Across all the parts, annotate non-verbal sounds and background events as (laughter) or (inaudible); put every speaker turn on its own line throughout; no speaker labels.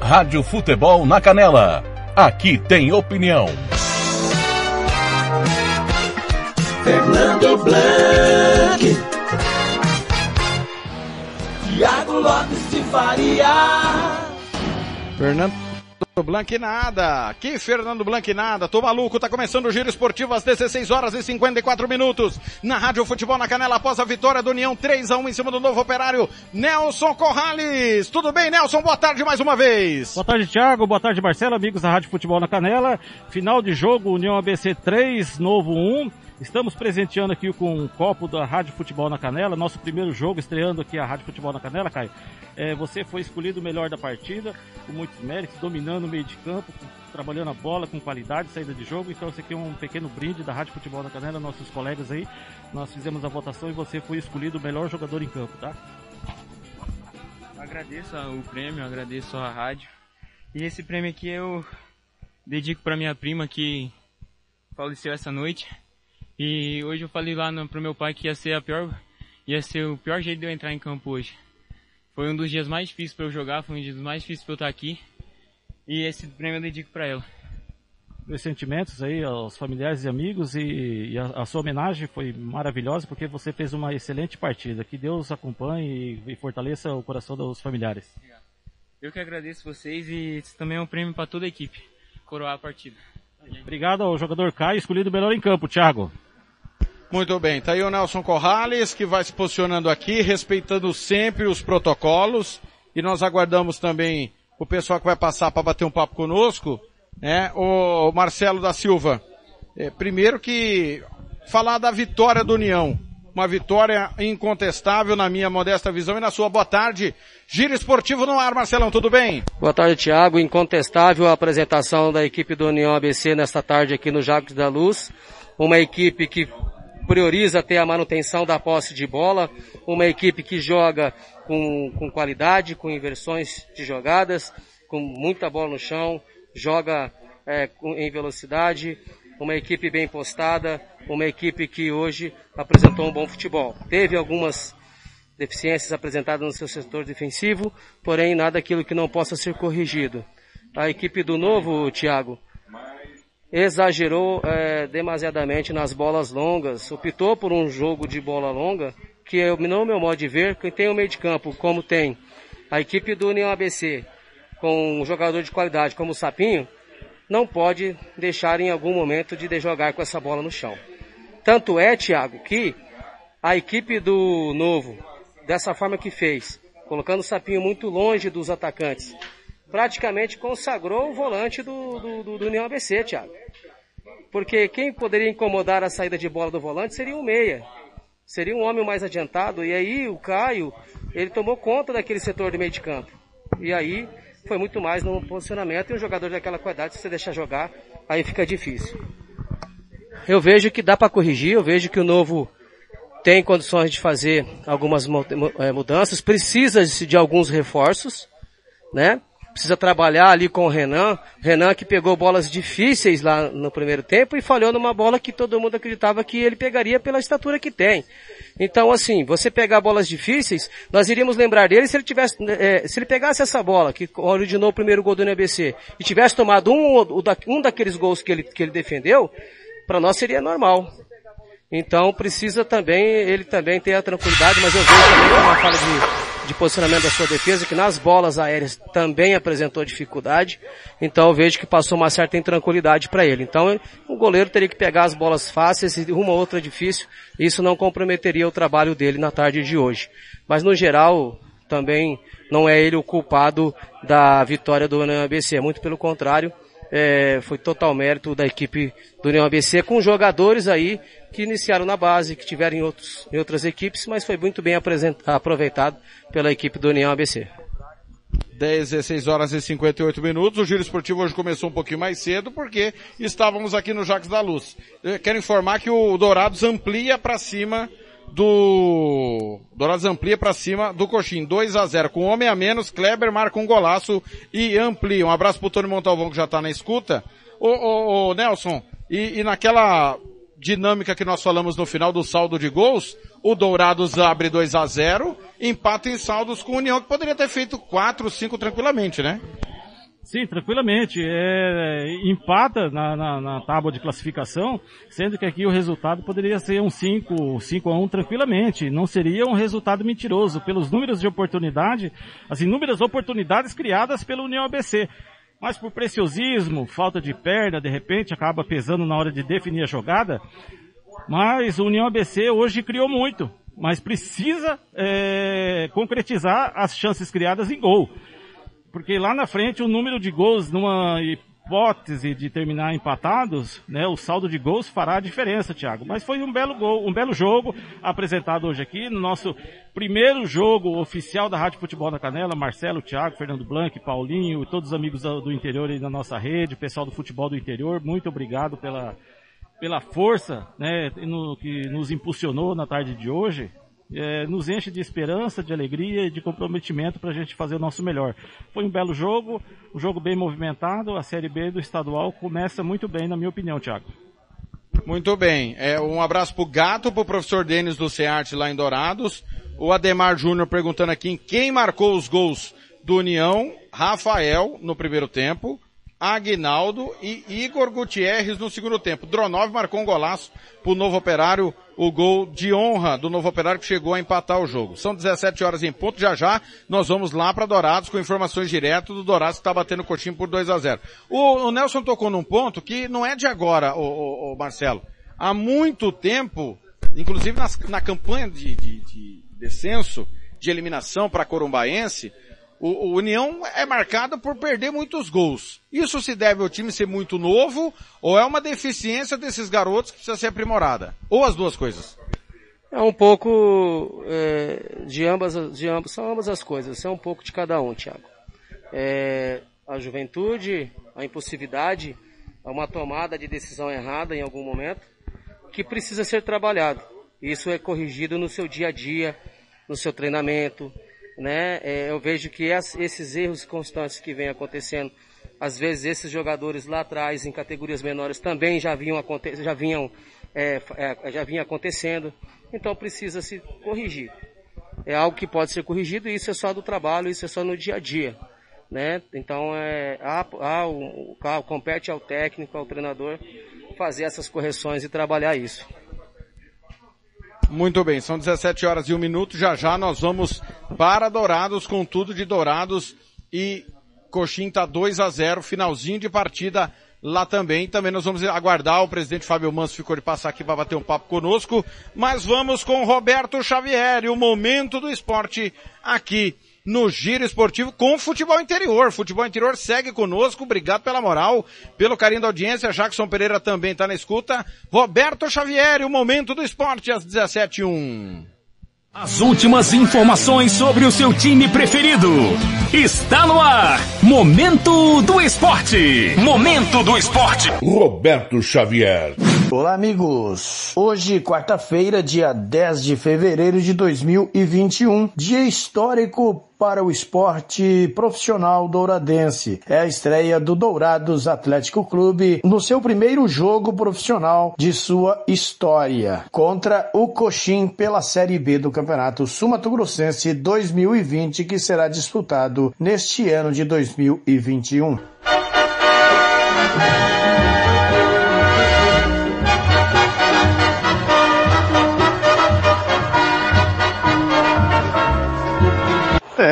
Rádio Futebol na Canela. Aqui tem opinião.
Fernando Blanc. Tiago Lopes de Faria.
Fernando Blanc nada. Aqui Fernando Blanc nada. Tô maluco, tá começando o giro esportivo às 16 horas e 54 minutos. Na Rádio Futebol na Canela após a vitória do União 3 a 1 em cima do novo operário Nelson Corrales. Tudo bem, Nelson? Boa tarde mais uma vez.
Boa tarde, Thiago. Boa tarde, Marcelo, amigos da Rádio Futebol na Canela. Final de jogo, União ABC 3, Novo 1. Estamos presenteando aqui com um copo da Rádio Futebol na Canela, nosso primeiro jogo, estreando aqui a Rádio Futebol na Canela, Caio. É, você foi escolhido o melhor da partida, com muitos méritos, dominando o meio de campo, trabalhando a bola com qualidade, saída de jogo. Então, esse aqui é um pequeno brinde da Rádio Futebol na Canela, nossos colegas aí. Nós fizemos a votação e você foi escolhido o melhor jogador em campo, tá?
Agradeço o prêmio, agradeço a rádio. E esse prêmio aqui eu dedico para minha prima que faleceu essa noite. E hoje eu falei lá no, pro meu pai que ia ser a pior, ia ser o pior jeito de eu entrar em campo hoje. Foi um dos dias mais difíceis para eu jogar, foi um dos dias mais difíceis para eu estar aqui. E esse prêmio eu dedico para ela.
Meus sentimentos aí aos familiares e amigos e, e a, a, sua homenagem foi maravilhosa porque você fez uma excelente partida. Que Deus acompanhe e, e fortaleça o coração dos familiares.
Eu que agradeço vocês e esse também é um prêmio para toda a equipe coroar a partida.
Obrigado ao jogador Caio, escolhido melhor em campo, Thiago.
Muito bem, tá aí o Nelson Corrales que vai se posicionando aqui, respeitando sempre os protocolos. E nós aguardamos também o pessoal que vai passar para bater um papo conosco, né? O Marcelo da Silva. É, primeiro que falar da vitória do União. Uma vitória incontestável na minha modesta visão e na sua. Boa tarde. Giro esportivo no ar, Marcelão, tudo bem?
Boa tarde, Thiago. Incontestável a apresentação da equipe do União ABC nesta tarde aqui no Jacques da Luz. Uma equipe que prioriza ter a manutenção da posse de bola, uma equipe que joga com, com qualidade, com inversões de jogadas, com muita bola no chão, joga é, em velocidade, uma equipe bem postada, uma equipe que hoje apresentou um bom futebol. Teve algumas deficiências apresentadas no seu setor defensivo, porém nada aquilo que não possa ser corrigido. A equipe do novo, Thiago, exagerou é, demasiadamente nas bolas longas, optou por um jogo de bola longa, que é, no meu modo de ver, quem tem o meio de campo, como tem a equipe do União ABC, com um jogador de qualidade como o Sapinho, não pode deixar em algum momento de jogar com essa bola no chão. Tanto é, Thiago, que a equipe do Novo, dessa forma que fez, colocando o Sapinho muito longe dos atacantes, praticamente consagrou o volante do, do, do, do União ABC, Thiago. Porque quem poderia incomodar a saída de bola do volante seria o meia. Seria um homem mais adiantado. E aí o Caio, ele tomou conta daquele setor de meio de campo. E aí foi muito mais no posicionamento. E um jogador daquela qualidade, se você deixar jogar, aí fica difícil. Eu vejo que dá para corrigir. Eu vejo que o novo tem condições de fazer algumas eh, mudanças. Precisa de alguns reforços, né? Precisa trabalhar ali com o Renan. Renan que pegou bolas difíceis lá no primeiro tempo e falhou numa bola que todo mundo acreditava que ele pegaria pela estatura que tem. Então, assim, você pegar bolas difíceis, nós iríamos lembrar dele se ele tivesse, é, se ele pegasse essa bola, que originou o primeiro gol do NBC, e tivesse tomado um, um daqueles gols que ele, que ele defendeu, para nós seria normal. Então precisa também, ele também ter a tranquilidade, mas eu vejo também uma fala de, de posicionamento da sua defesa, que nas bolas aéreas também apresentou dificuldade. Então eu vejo que passou uma certa intranquilidade para ele. Então o goleiro teria que pegar as bolas fáceis e uma outra difícil. Isso não comprometeria o trabalho dele na tarde de hoje. Mas no geral, também não é ele o culpado da vitória do ABC. Muito pelo contrário, é, foi total mérito da equipe do União ABC com jogadores aí que iniciaram na base, que tiveram em, outros, em outras equipes, mas foi muito bem aproveitado pela equipe do União ABC.
10, 16 horas e 58 minutos. O giro esportivo hoje começou um pouquinho mais cedo porque estávamos aqui no Jacques da Luz. Eu quero informar que o Dourados amplia para cima do Dourados amplia para cima do Coxim, 2 a 0 com homem a menos, Kleber marca um golaço e amplia. Um abraço pro Tony Montalvão que já tá na escuta. Ô, ô, ô Nelson, e, e naquela dinâmica que nós falamos no final do saldo de gols, o Dourados abre 2 a 0 empata em saldos com o União, que poderia ter feito quatro, cinco tranquilamente, né?
Sim, tranquilamente. É, empata na, na, na, tábua de classificação, sendo que aqui o resultado poderia ser um 5, 5 a 1 tranquilamente. Não seria um resultado mentiroso. Pelos números de oportunidade, as inúmeras oportunidades criadas pela União ABC. Mas por preciosismo, falta de perna, de repente, acaba pesando na hora de definir a jogada. Mas o União ABC hoje criou muito. Mas precisa é, concretizar as chances criadas em gol. Porque lá na frente o número de gols numa hipótese de terminar empatados, né, o saldo de gols fará a diferença, Thiago. Mas foi um belo gol, um belo jogo apresentado hoje aqui no nosso primeiro jogo oficial da Rádio Futebol da Canela. Marcelo, Thiago, Fernando Blanc, Paulinho e todos os amigos do interior aí da nossa rede, pessoal do futebol do interior, muito obrigado pela pela força, né, no, que nos impulsionou na tarde de hoje é, nos enche de esperança, de alegria e de comprometimento para a gente fazer o nosso melhor. Foi um belo jogo, um jogo bem movimentado, a Série B do estadual começa muito bem, na minha opinião, Thiago.
Muito bem. É, um abraço pro Gato, pro professor Denis do CEART lá em Dourados. O Ademar Júnior perguntando aqui quem marcou os gols do União. Rafael no primeiro tempo. Aguinaldo e Igor Gutierrez no segundo tempo. Dronov marcou um golaço pro Novo Operário, o gol de honra do Novo Operário que chegou a empatar o jogo. São 17 horas em ponto, já já nós vamos lá para Dourados com informações direto do Dourados que está batendo o coxinho por 2 a 0 o, o, Nelson tocou num ponto que não é de agora, o, o, o Marcelo. Há muito tempo, inclusive nas, na campanha de, de, de descenso, de eliminação para Corumbaense, o, o, União é marcado por perder muitos gols. Isso se deve ao time ser muito novo ou é uma deficiência desses garotos que precisa ser aprimorada? Ou as duas coisas?
É um pouco é, de, ambas, de ambas, são ambas as coisas, é um pouco de cada um, Thiago. É, a juventude, a impulsividade, uma tomada de decisão errada em algum momento, que precisa ser trabalhado. Isso é corrigido no seu dia a dia, no seu treinamento, né? É, eu vejo que as, esses erros constantes que vêm acontecendo, às vezes esses jogadores lá atrás, em categorias menores, também já vinham, já vinham, é, é, já vinha acontecendo. Então precisa se corrigir. É algo que pode ser corrigido e isso é só do trabalho, isso é só no dia a dia. Né? Então é, há, há, o, compete ao técnico, ao treinador, fazer essas correções e trabalhar isso.
Muito bem, são 17 horas e um minuto. Já já nós vamos para Dourados com tudo de Dourados e Coxim tá 2 a 0, finalzinho de partida lá também. Também nós vamos aguardar, o presidente Fábio Manso ficou de passar aqui para bater um papo conosco, mas vamos com Roberto Xavier, o momento do esporte aqui no Giro Esportivo com futebol interior. Futebol interior segue conosco. Obrigado pela moral, pelo carinho da audiência. Jackson Pereira também está na escuta. Roberto Xavier, o momento do esporte às 17h01.
As últimas informações sobre o seu time preferido. Está no ar. Momento do Esporte. Momento do Esporte. Roberto Xavier.
Olá, amigos. Hoje, quarta-feira, dia 10 de fevereiro de 2021, dia histórico para o esporte profissional douradense. É a estreia do Dourados Atlético Clube no seu primeiro jogo profissional de sua história contra o Coxim pela Série B do Campeonato Sumato Grossense 2020 que será disputado neste ano de 2021.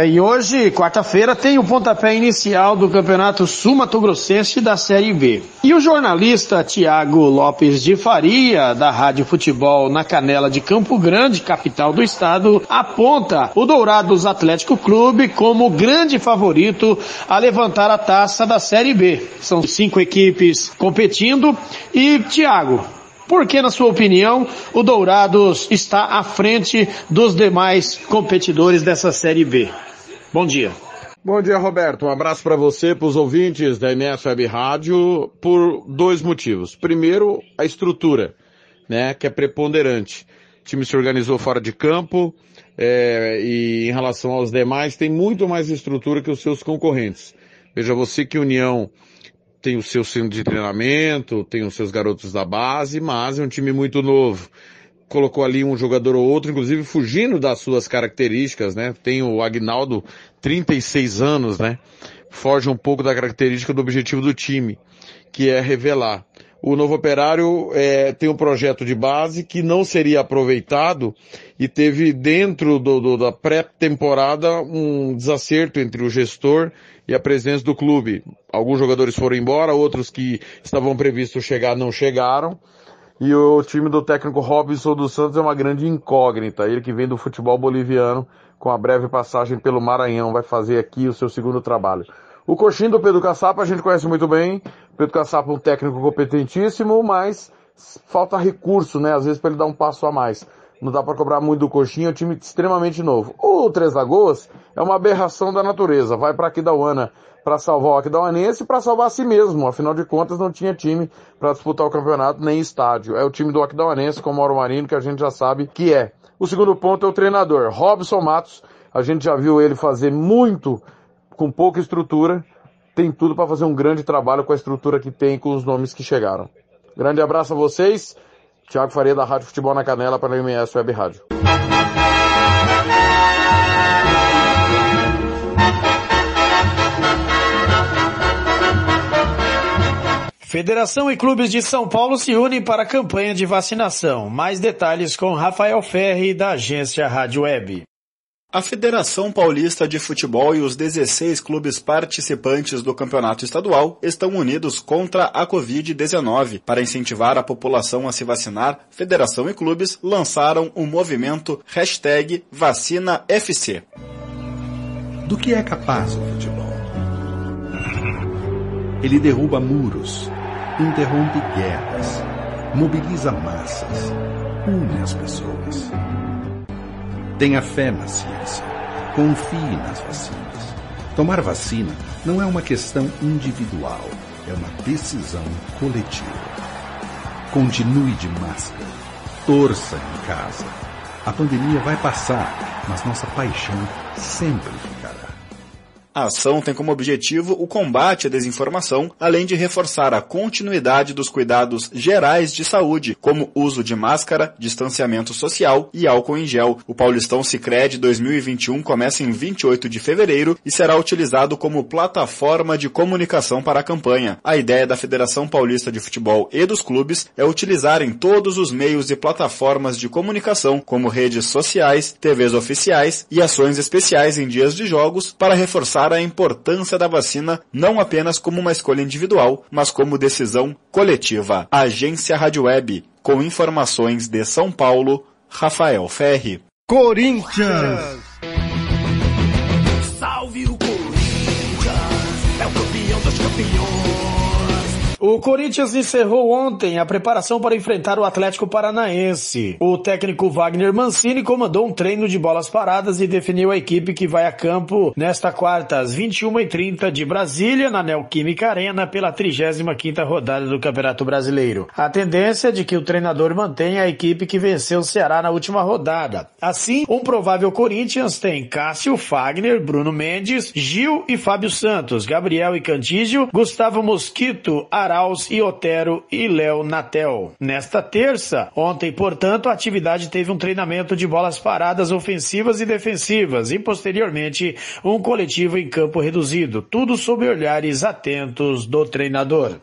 É, e hoje, quarta-feira, tem o pontapé inicial do Campeonato Sul-Mato Grossense da Série B. E o jornalista Tiago Lopes de Faria, da Rádio Futebol na Canela de Campo Grande, capital do estado, aponta o Dourados Atlético Clube como grande favorito a levantar a taça da Série B. São cinco equipes competindo e, Tiago, por que, na sua opinião, o Dourados está à frente dos demais competidores dessa Série B? Bom dia.
Bom dia, Roberto. Um abraço para você, para os ouvintes da MS Web Rádio, por dois motivos. Primeiro, a estrutura, né, que é preponderante. O time se organizou fora de campo é, e em relação aos demais tem muito mais estrutura que os seus concorrentes. Veja você que União tem o seu centro de treinamento, tem os seus garotos da base, mas é um time muito novo. Colocou ali um jogador ou outro, inclusive fugindo das suas características, né? Tem o Agnaldo, 36 anos, né? Foge um pouco da característica do objetivo do time, que é revelar. O novo operário é, tem um projeto de base que não seria aproveitado e teve dentro do, do, da pré-temporada um desacerto entre o gestor e a presença do clube. Alguns jogadores foram embora, outros que estavam previstos chegar não chegaram. E o time do técnico Robinson dos Santos é uma grande incógnita. Ele que vem do futebol boliviano, com a breve passagem pelo Maranhão, vai fazer aqui o seu segundo trabalho. O coxinho do Pedro Caçapa a gente conhece muito bem. Pedro Caçapa é um técnico competentíssimo, mas falta recurso, né? Às vezes para ele dar um passo a mais. Não dá para cobrar muito do coxinho, é um time extremamente novo. O Três Lagoas é uma aberração da natureza. Vai para Aquidauana para salvar o Aquidauanense e para salvar a si mesmo. Afinal de contas, não tinha time para disputar o campeonato nem estádio. É o time do Aquidauanense com o Mauro Marino, que a gente já sabe que é. O segundo ponto é o treinador, Robson Matos. A gente já viu ele fazer muito com pouca estrutura. Tem tudo para fazer um grande trabalho com a estrutura que tem com os nomes que chegaram. Grande abraço a vocês. Tiago Faria da Rádio Futebol na Canela para a MS Web Rádio.
Federação e clubes de São Paulo se unem para a campanha de vacinação. Mais detalhes com Rafael Ferri, da agência Rádio Web.
A Federação Paulista de Futebol e os 16 clubes participantes do campeonato estadual estão unidos contra a Covid-19. Para incentivar a população a se vacinar, federação e clubes lançaram o movimento hashtag VacinaFC.
Do que é capaz o futebol? Ele derruba muros, interrompe guerras, mobiliza massas, une as pessoas. Tenha fé na ciência. Confie nas vacinas. Tomar vacina não é uma questão individual, é uma decisão coletiva. Continue de máscara. Torça em casa. A pandemia vai passar, mas nossa paixão sempre ficará.
A ação tem como objetivo o combate à desinformação, além de reforçar a continuidade dos cuidados gerais de saúde, como uso de máscara, distanciamento social e álcool em gel. O Paulistão Sicredi 2021 começa em 28 de fevereiro e será utilizado como plataforma de comunicação para a campanha. A ideia da Federação Paulista de Futebol e dos clubes é utilizarem todos os meios e plataformas de comunicação, como redes sociais, TVs oficiais e ações especiais em dias de jogos, para reforçar a importância da vacina não apenas como uma escolha individual, mas como decisão coletiva. Agência Rádio Web, com informações de São Paulo, Rafael Ferri.
Corinthians!
Salve o Corinthians, é o campeão dos campeões.
O Corinthians encerrou ontem a preparação para enfrentar o Atlético Paranaense. O técnico Wagner Mancini comandou um treino de bolas paradas e definiu a equipe que vai a campo nesta quarta, às 21h30 de Brasília, na Neoquímica Arena, pela 35ª rodada do Campeonato Brasileiro. A tendência é de que o treinador mantenha a equipe que venceu o Ceará na última rodada. Assim, um provável Corinthians tem Cássio, Fagner, Bruno Mendes, Gil e Fábio Santos, Gabriel e Cantígio, Gustavo Mosquito, Ara Arauz e Otero e Léo Natel. Nesta terça, ontem, portanto, a atividade teve um treinamento de bolas paradas ofensivas e defensivas e, posteriormente, um coletivo em campo reduzido, tudo sob olhares atentos do treinador.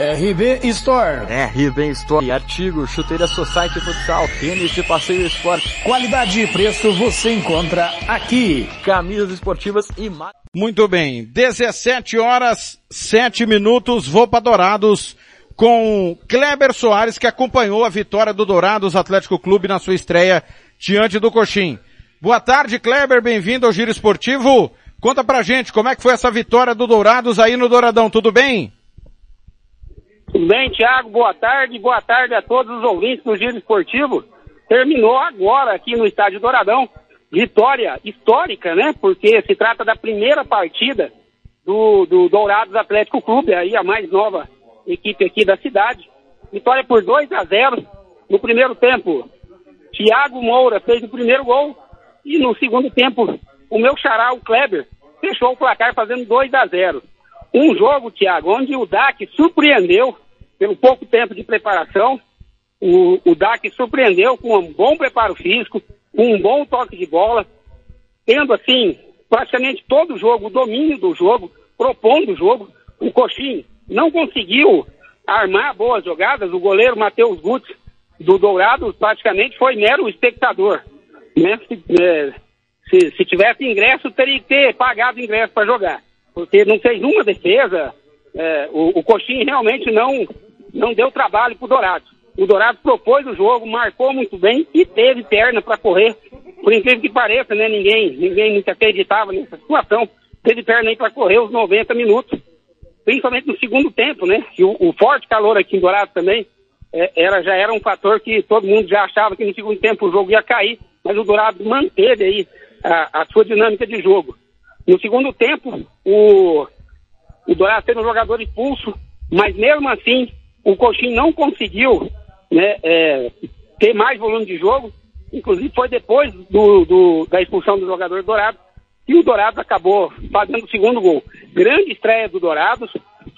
RB Store.
RB Store. Artigo, chuteira Society Futsal, tênis de passeio esporte.
Qualidade e preço você encontra aqui.
Camisas esportivas e mais.
Muito bem, 17 horas, 7 minutos, vou para Dourados com Kleber Soares que acompanhou a vitória do Dourados Atlético Clube na sua estreia diante do Coxim. Boa tarde, Kleber, bem-vindo ao Giro Esportivo. Conta pra gente como é que foi essa vitória do Dourados aí no Douradão, tudo bem?
Tudo bem, Thiago? Boa tarde, boa tarde a todos os ouvintes do Giro Esportivo. Terminou agora aqui no Estádio Douradão vitória histórica, né? Porque se trata da primeira partida do, do Dourados Atlético Clube, aí a mais nova equipe aqui da cidade. Vitória por 2 a 0 no primeiro tempo. Thiago Moura fez o primeiro gol e no segundo tempo o meu xará, o Kleber, fechou o placar fazendo 2 a 0. Um jogo, Thiago, onde o DAC surpreendeu pelo pouco tempo de preparação, o, o DAC surpreendeu com um bom preparo físico, com um bom toque de bola, tendo assim praticamente todo o jogo, o domínio do jogo, propondo o jogo. O Coxim não conseguiu armar boas jogadas, o goleiro Matheus Gutz do Dourado praticamente foi mero espectador. Né? Se, é, se, se tivesse ingresso, teria que ter pagado ingresso para jogar, porque não fez uma defesa. É, o, o Coxim realmente não, não deu trabalho para o Dourado. O Dourado propôs o jogo, marcou muito bem e teve perna para correr. Por incrível que pareça, né? Ninguém, ninguém muito acreditava nessa situação. Teve perna aí para correr os 90 minutos, principalmente no segundo tempo, né? O, o forte calor aqui em Dourado também é, era, já era um fator que todo mundo já achava que no segundo tempo o jogo ia cair, mas o Dourado manteve aí a, a sua dinâmica de jogo. No segundo tempo, o, o Dourado teve um jogador expulso, mas mesmo assim o Coxim não conseguiu né, é, ter mais volume de jogo. Inclusive foi depois do, do, da expulsão do jogador Dourado que o Dourado acabou fazendo o segundo gol. Grande estreia do Dourado,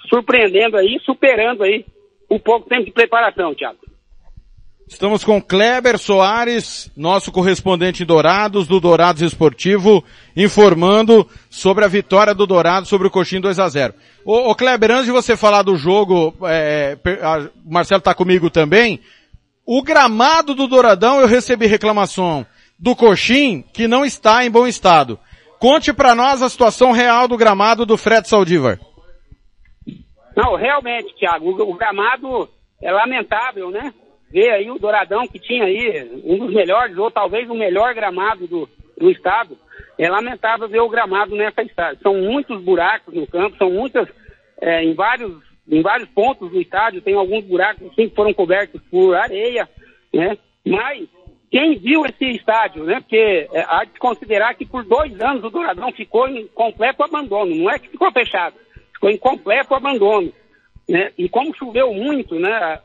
surpreendendo aí, superando aí o pouco tempo de preparação, Thiago.
Estamos com Kleber Soares, nosso correspondente em Dourados, do Dourados Esportivo, informando sobre a vitória do Dourados sobre o Coxim 2 a 0 Ô, ô Kleber, antes de você falar do jogo, é, o Marcelo está comigo também, o gramado do Douradão eu recebi reclamação do Coxim que não está em bom estado. Conte para nós a situação real do gramado do Fred Saldivar.
Não, realmente, Thiago, o gramado é lamentável, né? Ver aí o Douradão, que tinha aí um dos melhores, ou talvez o melhor gramado do, do estado. É lamentável ver o gramado nessa estádio. São muitos buracos no campo, são muitas, é, em, vários, em vários pontos do estádio, tem alguns buracos que foram cobertos por areia, né? Mas quem viu esse estádio, né? Porque é, há de considerar que por dois anos o Douradão ficou em completo abandono. Não é que ficou fechado, ficou em completo abandono. Né? E como choveu muito, né, a,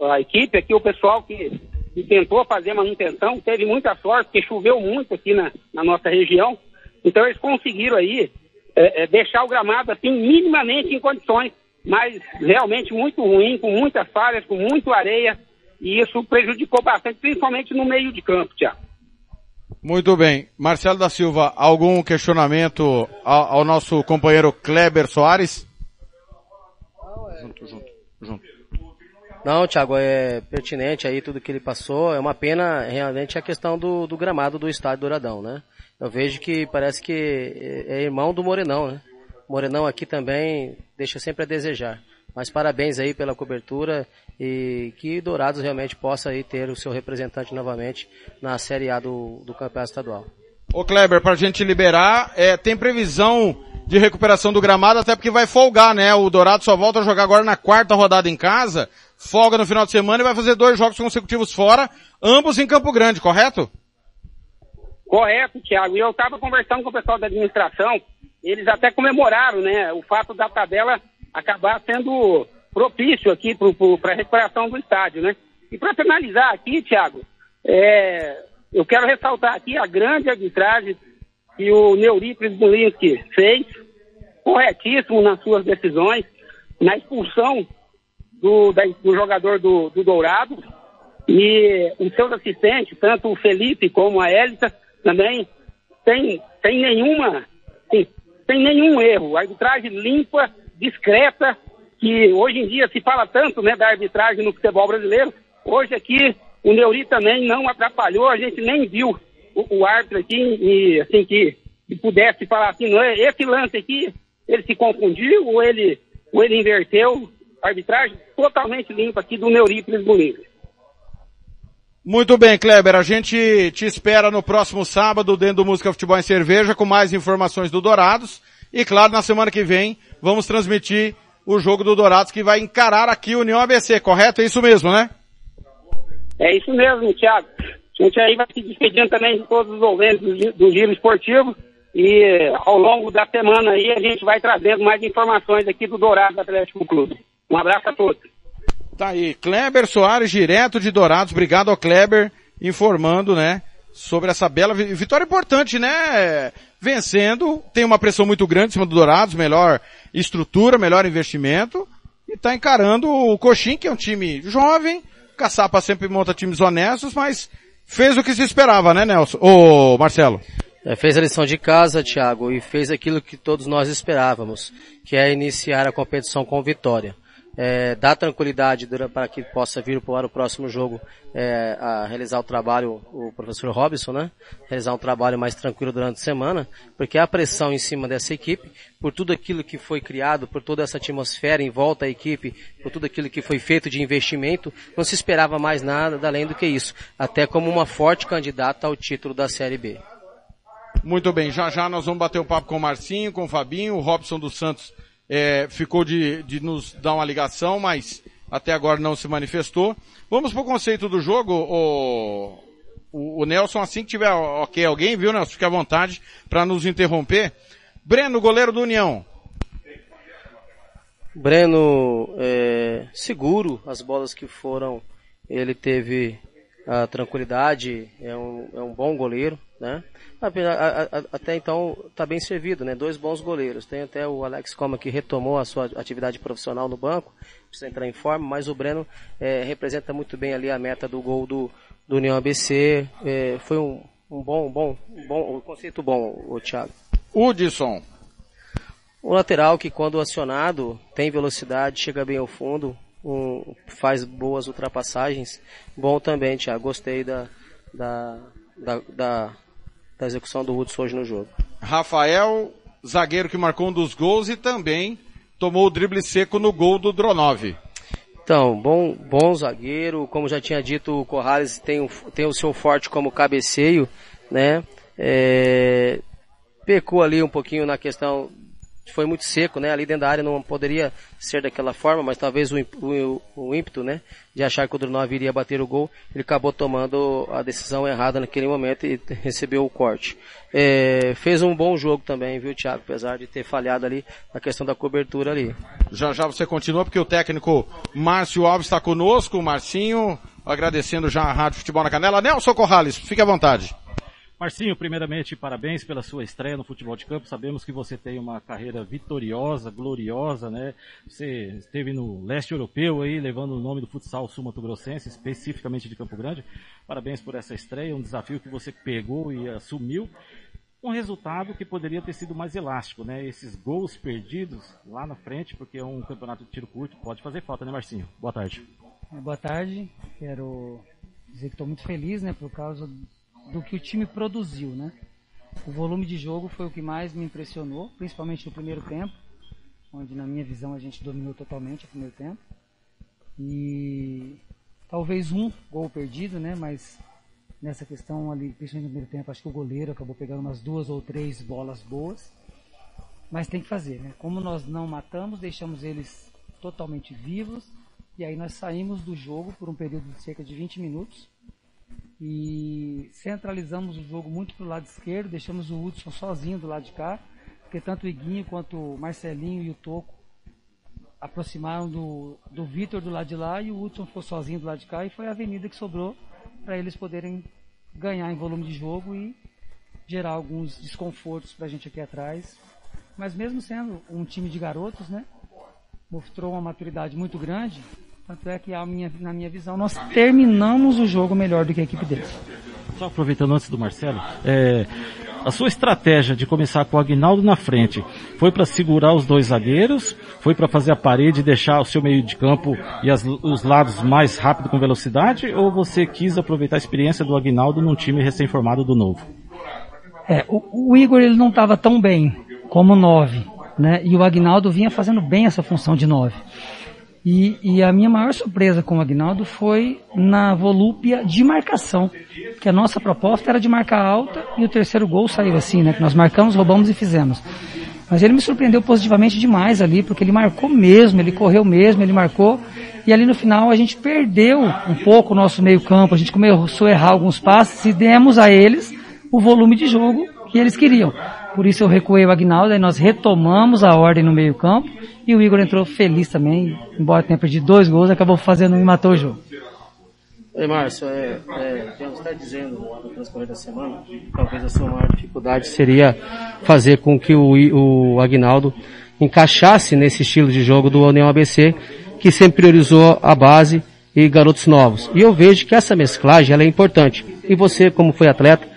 a, a equipe aqui, o pessoal que, que, tentou fazer manutenção, teve muita sorte, porque choveu muito aqui na, na nossa região. Então eles conseguiram aí é, é, deixar o gramado assim minimamente em condições, mas realmente muito ruim, com muitas falhas, com muito areia, e isso prejudicou bastante, principalmente no meio de campo, Tiago.
Muito bem. Marcelo da Silva, algum questionamento ao, ao nosso companheiro Kleber Soares?
Junto, junto, junto. Não, Thiago, é pertinente aí tudo que ele passou. É uma pena realmente a questão do, do gramado do estádio Douradão, né? Eu vejo que parece que é, é irmão do Morenão, né? Morenão aqui também deixa sempre a desejar. Mas parabéns aí pela cobertura e que Dourados realmente possa aí ter o seu representante novamente na Série A do, do Campeonato Estadual.
Ô Kleber, pra gente liberar, é, tem previsão de recuperação do gramado, até porque vai folgar, né? O Dourado só volta a jogar agora na quarta rodada em casa, folga no final de semana e vai fazer dois jogos consecutivos fora, ambos em Campo Grande, correto?
Correto, Thiago. E eu estava conversando com o pessoal da administração, eles até comemoraram, né, o fato da tabela acabar sendo propício aqui para a recuperação do estádio, né? E para finalizar aqui, Thiago, é, eu quero ressaltar aqui a grande arbitragem que o Neurípides Bulinski fez, corretíssimo nas suas decisões, na expulsão do, da, do jogador do, do, Dourado, e os seus assistentes, tanto o Felipe como a Elita, também tem, tem nenhuma, tem, tem nenhum erro. A arbitragem limpa, discreta, que hoje em dia se fala tanto né, da arbitragem no futebol brasileiro, hoje aqui o Neuri também não atrapalhou, a gente nem viu o, o árbitro aqui, e assim, que, que pudesse falar assim, não é, esse lance aqui, ele se confundiu ou ele, ou ele inverteu, arbitragem totalmente limpa aqui do Neurípides Bonito.
Muito bem, Kleber, a gente te espera no próximo sábado dentro do Música Futebol em Cerveja com mais informações do Dourados. E claro, na semana que vem vamos transmitir o jogo do Dourados que vai encarar aqui o União ABC, correto? É isso mesmo, né?
É isso mesmo, Thiago. A gente aí vai se despedindo também de todos os ouvintes do, Giro Esportivo. E ao longo da semana aí a gente vai trazendo mais informações aqui do Dourados Atlético Clube. Um abraço a todos.
Tá aí, Kleber Soares, direto de Dourados. Obrigado ao Kleber, informando, né, sobre essa bela vitória importante, né? Vencendo, tem uma pressão muito grande em cima do Dourados, melhor estrutura, melhor investimento, e tá encarando o Coxim, que é um time jovem, Caçapa sempre monta times honestos, mas fez o que se esperava, né, Nelson? Ô, Marcelo.
É, fez a lição de casa, Thiago, e fez aquilo que todos nós esperávamos, que é iniciar a competição com vitória. É, dar tranquilidade para que possa vir para o próximo jogo é, a realizar o trabalho, o professor Robson, né? Realizar um trabalho mais tranquilo durante a semana, porque a pressão em cima dessa equipe, por tudo aquilo que foi criado, por toda essa atmosfera em volta à equipe, por tudo aquilo que foi feito de investimento, não se esperava mais nada além do que isso, até como uma forte candidata ao título da Série B.
Muito bem, já já nós vamos bater o papo com o Marcinho, com o Fabinho, o Robson dos Santos é, ficou de, de nos dar uma ligação, mas até agora não se manifestou. Vamos pro conceito do jogo, o, o, o Nelson, assim que tiver ok alguém, viu Nelson, fique à vontade para nos interromper. Breno, goleiro do União.
Breno, é, seguro, as bolas que foram, ele teve a tranquilidade, é um, é um bom goleiro, né? Até então está bem servido, né? Dois bons goleiros. Tem até o Alex Coma que retomou a sua atividade profissional no banco, precisa entrar em forma, mas o Breno é, representa muito bem ali a meta do gol do, do União ABC. É, foi um, um bom, bom, bom, um conceito bom, o Thiago.
Hudson.
O lateral que quando acionado tem velocidade, chega bem ao fundo, um, faz boas ultrapassagens. Bom também, Thiago. Gostei da, da, da, da da execução do Hudson hoje no jogo.
Rafael, zagueiro que marcou um dos gols e também tomou o drible seco no gol do Dronov.
Então, bom, bom zagueiro, como já tinha dito, o Corrales tem, tem o seu forte como cabeceio, né? É, pecou ali um pouquinho na questão foi muito seco, né? Ali dentro da área não poderia ser daquela forma, mas talvez o, o, o ímpeto, né? De achar que o Drunov iria bater o gol, ele acabou tomando a decisão errada naquele momento e (laughs) recebeu o corte. É, fez um bom jogo também, viu, Thiago? Apesar de ter falhado ali na questão da cobertura ali.
Já já você continua, porque o técnico Márcio Alves está conosco, o Marcinho, agradecendo já a Rádio Futebol na Canela. Nelson Corrales, fique à vontade.
Marcinho, primeiramente, parabéns pela sua estreia no futebol de campo. Sabemos que você tem uma carreira vitoriosa, gloriosa, né? Você esteve no leste europeu aí, levando o nome do futsal sul-mato-grossense, especificamente de Campo Grande. Parabéns por essa estreia, um desafio que você pegou e assumiu. Um resultado que poderia ter sido mais elástico, né? Esses gols perdidos lá na frente, porque é um campeonato de tiro curto, pode fazer falta, né, Marcinho? Boa tarde.
Boa tarde. Quero dizer que estou muito feliz, né, por causa do que o time produziu, né? O volume de jogo foi o que mais me impressionou, principalmente no primeiro tempo, onde na minha visão a gente dominou totalmente o primeiro tempo. E talvez um gol perdido, né? Mas nessa questão ali, principalmente no primeiro tempo, acho que o goleiro acabou pegando umas duas ou três bolas boas. Mas tem que fazer, né? Como nós não matamos, deixamos eles totalmente vivos. E aí nós saímos do jogo por um período de cerca de 20 minutos e centralizamos o jogo muito para o lado esquerdo, deixamos o Hudson sozinho do lado de cá, porque tanto o Iguinho quanto o Marcelinho e o Toco aproximaram do, do Vitor do lado de lá e o Hudson ficou sozinho do lado de cá e foi a avenida que sobrou para eles poderem ganhar em volume de jogo e gerar alguns desconfortos para a gente aqui atrás. Mas mesmo sendo um time de garotos, né, mostrou uma maturidade muito grande tanto é que, minha, na minha visão, nós terminamos o jogo melhor do que a equipe deles.
Só aproveitando antes do Marcelo, é, a sua estratégia de começar com o Agnaldo na frente foi para segurar os dois zagueiros, foi para fazer a parede e deixar o seu meio de campo e as, os lados mais rápido com velocidade, ou você quis aproveitar a experiência do Agnaldo num time recém-formado do novo?
É, o, o Igor ele não estava tão bem como nove, né? E o Agnaldo vinha fazendo bem essa função de nove. E, e, a minha maior surpresa com o Agnaldo foi na volúpia de marcação. Que a nossa proposta era de marcar alta e o terceiro gol saiu assim, né? Que nós marcamos, roubamos e fizemos. Mas ele me surpreendeu positivamente demais ali, porque ele marcou mesmo, ele correu mesmo, ele marcou. E ali no final a gente perdeu um pouco o nosso meio campo, a gente começou a errar alguns passes e demos a eles o volume de jogo que eles queriam. Por isso eu recuei o Agnaldo, e nós retomamos a ordem no meio campo e o Igor entrou feliz também, embora tenha perdido dois gols, acabou fazendo e matou o jogo.
Oi, Márcio, é, é, Deus está dizendo no transcorrer da semana, talvez a sua maior dificuldade seria fazer com que o, o Agnaldo encaixasse nesse estilo de jogo do União ABC, que sempre priorizou a base e garotos novos. E eu vejo que essa mesclagem ela é importante. E você, como foi atleta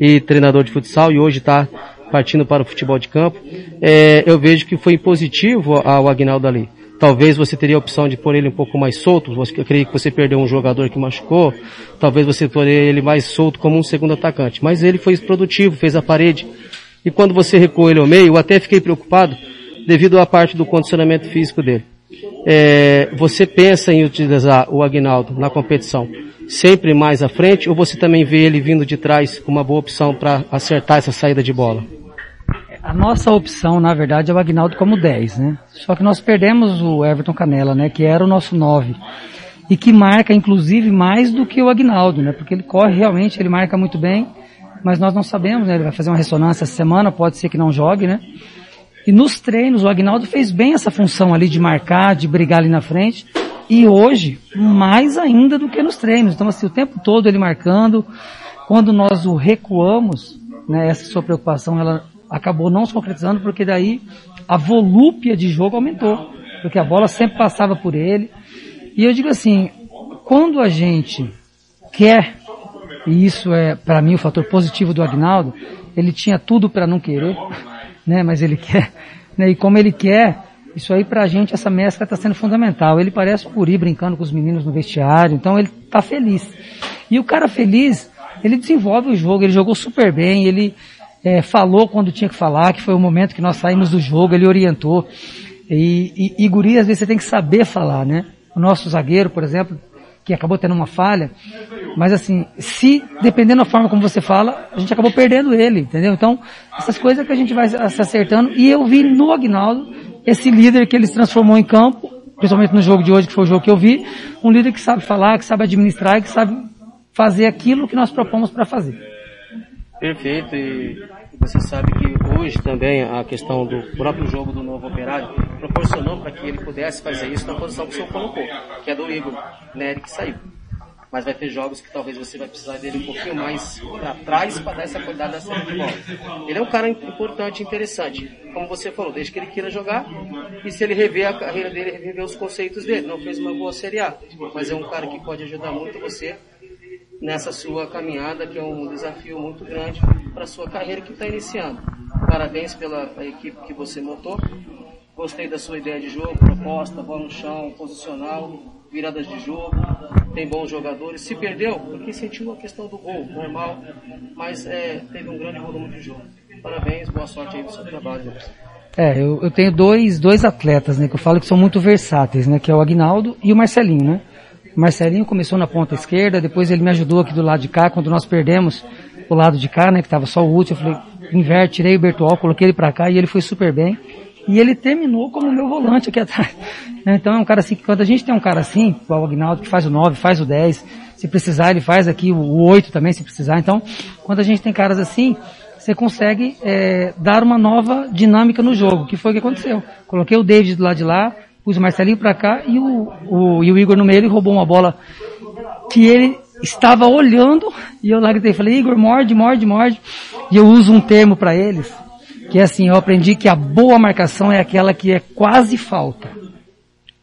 e treinador de futsal e hoje está partindo para o futebol de campo, é, eu vejo que foi positivo ao Agnaldo ali. Talvez você teria a opção de pôr ele um pouco mais solto. Eu creio que você perdeu um jogador que machucou. Talvez você pôr ele mais solto como um segundo atacante. Mas ele foi produtivo, fez a parede. E quando você recuou ele ao meio, eu até fiquei preocupado devido à parte do condicionamento físico dele. É, você pensa em utilizar o Agnaldo na competição sempre mais à frente ou você também vê ele vindo de trás uma boa opção para acertar essa saída de bola?
A nossa opção, na verdade, é o Agnaldo como 10, né? Só que nós perdemos o Everton Canela, né? Que era o nosso 9. E que marca, inclusive, mais do que o Agnaldo, né? Porque ele corre realmente, ele marca muito bem. Mas nós não sabemos, né? Ele vai fazer uma ressonância essa semana, pode ser que não jogue, né? E nos treinos, o Agnaldo fez bem essa função ali de marcar, de brigar ali na frente. E hoje, mais ainda do que nos treinos. Então, assim, o tempo todo ele marcando. Quando nós o recuamos, né? Essa sua preocupação, ela acabou não se concretizando porque daí a volúpia de jogo aumentou, porque a bola sempre passava por ele. E eu digo assim, quando a gente quer, e isso é para mim o fator positivo do Agnaldo, ele tinha tudo para não querer, né, mas ele quer, né, e como ele quer, isso aí pra gente, essa mescla está sendo fundamental. Ele parece por ir brincando com os meninos no vestiário, então ele tá feliz. E o cara feliz, ele desenvolve o jogo, ele jogou super bem, ele, é, falou quando tinha que falar, que foi o momento que nós saímos do jogo, ele orientou. E, e, e guri, às vezes você tem que saber falar, né? O nosso zagueiro, por exemplo, que acabou tendo uma falha, mas assim, se, dependendo da forma como você fala, a gente acabou perdendo ele, entendeu? Então, essas coisas que a gente vai se acertando, e eu vi no Agnaldo, esse líder que ele se transformou em campo, principalmente no jogo de hoje, que foi o jogo que eu vi, um líder que sabe falar, que sabe administrar, que sabe fazer aquilo que nós propomos para fazer.
Perfeito, e você sabe que hoje também a questão do próprio jogo do novo operário proporcionou para que ele pudesse fazer isso na posição que o senhor colocou, que é do Igor Nery que saiu. Mas vai ter jogos que talvez você vai precisar dele um pouquinho mais para trás para dar essa qualidade da série de bola. Ele é um cara importante, interessante. Como você falou, desde que ele queira jogar e se ele rever a carreira dele, rever os conceitos dele. Não fez uma boa Série A, mas é um cara que pode ajudar muito você nessa sua caminhada, que é um desafio muito grande para a sua carreira que está iniciando. Parabéns pela equipe que você montou. Gostei da sua ideia de jogo, proposta, bola no chão, posicional, viradas de jogo, tem bons jogadores. Se perdeu, porque sentiu a questão do gol, normal, mas é, teve um grande volume de jogo. Parabéns, boa sorte aí no seu trabalho.
É, eu, eu tenho dois, dois atletas, né, que eu falo que são muito versáteis, né, que é o Agnaldo e o Marcelinho, né. Marcelinho começou na ponta esquerda, depois ele me ajudou aqui do lado de cá, quando nós perdemos o lado de cá, né, que tava só o útil, eu falei, inverte, tirei o Bertual, coloquei ele para cá e ele foi super bem. E ele terminou como meu volante aqui (laughs) atrás. Então é um cara assim, que quando a gente tem um cara assim, o Agnaldo, que faz o 9, faz o 10, se precisar ele faz aqui o 8 também, se precisar. Então, quando a gente tem caras assim, você consegue é, dar uma nova dinâmica no jogo, que foi o que aconteceu. Coloquei o David do lado de lá, pus o Marcelinho para cá e o, o, e o Igor no meio, ele roubou uma bola que ele estava olhando e eu lá gritei, falei, Igor, morde, morde, morde. E eu uso um termo para eles, que é assim, eu aprendi que a boa marcação é aquela que é quase falta.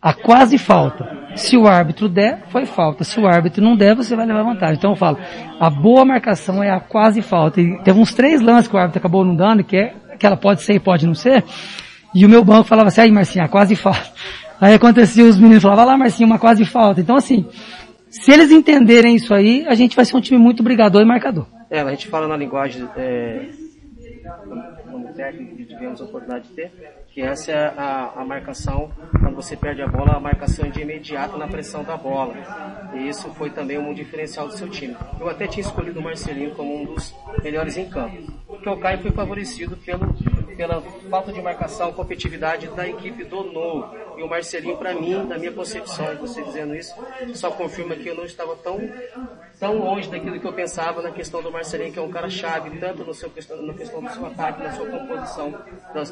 A quase falta. Se o árbitro der, foi falta. Se o árbitro não der, você vai levar vantagem. Então eu falo, a boa marcação é a quase falta. E teve uns três lances que o árbitro acabou não dando, que é, que ela pode ser e pode não ser. E o meu banco falava assim, aí Marcinha, quase falta. Aí acontecia, os meninos falavam, lá Marcinha, uma quase falta. Então assim, se eles entenderem isso aí, a gente vai ser um time muito brigador e marcador.
É, a gente fala na linguagem, é, como técnico que tivemos a oportunidade de ter, que essa é a, a marcação, quando você perde a bola, a marcação é de imediato na pressão da bola. E isso foi também um diferencial do seu time. Eu até tinha escolhido o Marcelinho como um dos melhores em campo, porque o Caio foi favorecido pelo pela falta de marcação, competitividade da equipe do Novo. E o Marcelinho, para mim, na minha concepção, você dizendo isso, só confirma que eu não estava tão, tão longe daquilo que eu pensava na questão do Marcelinho, que é um cara chave, tanto no seu questão, na questão do seu ataque, na sua composição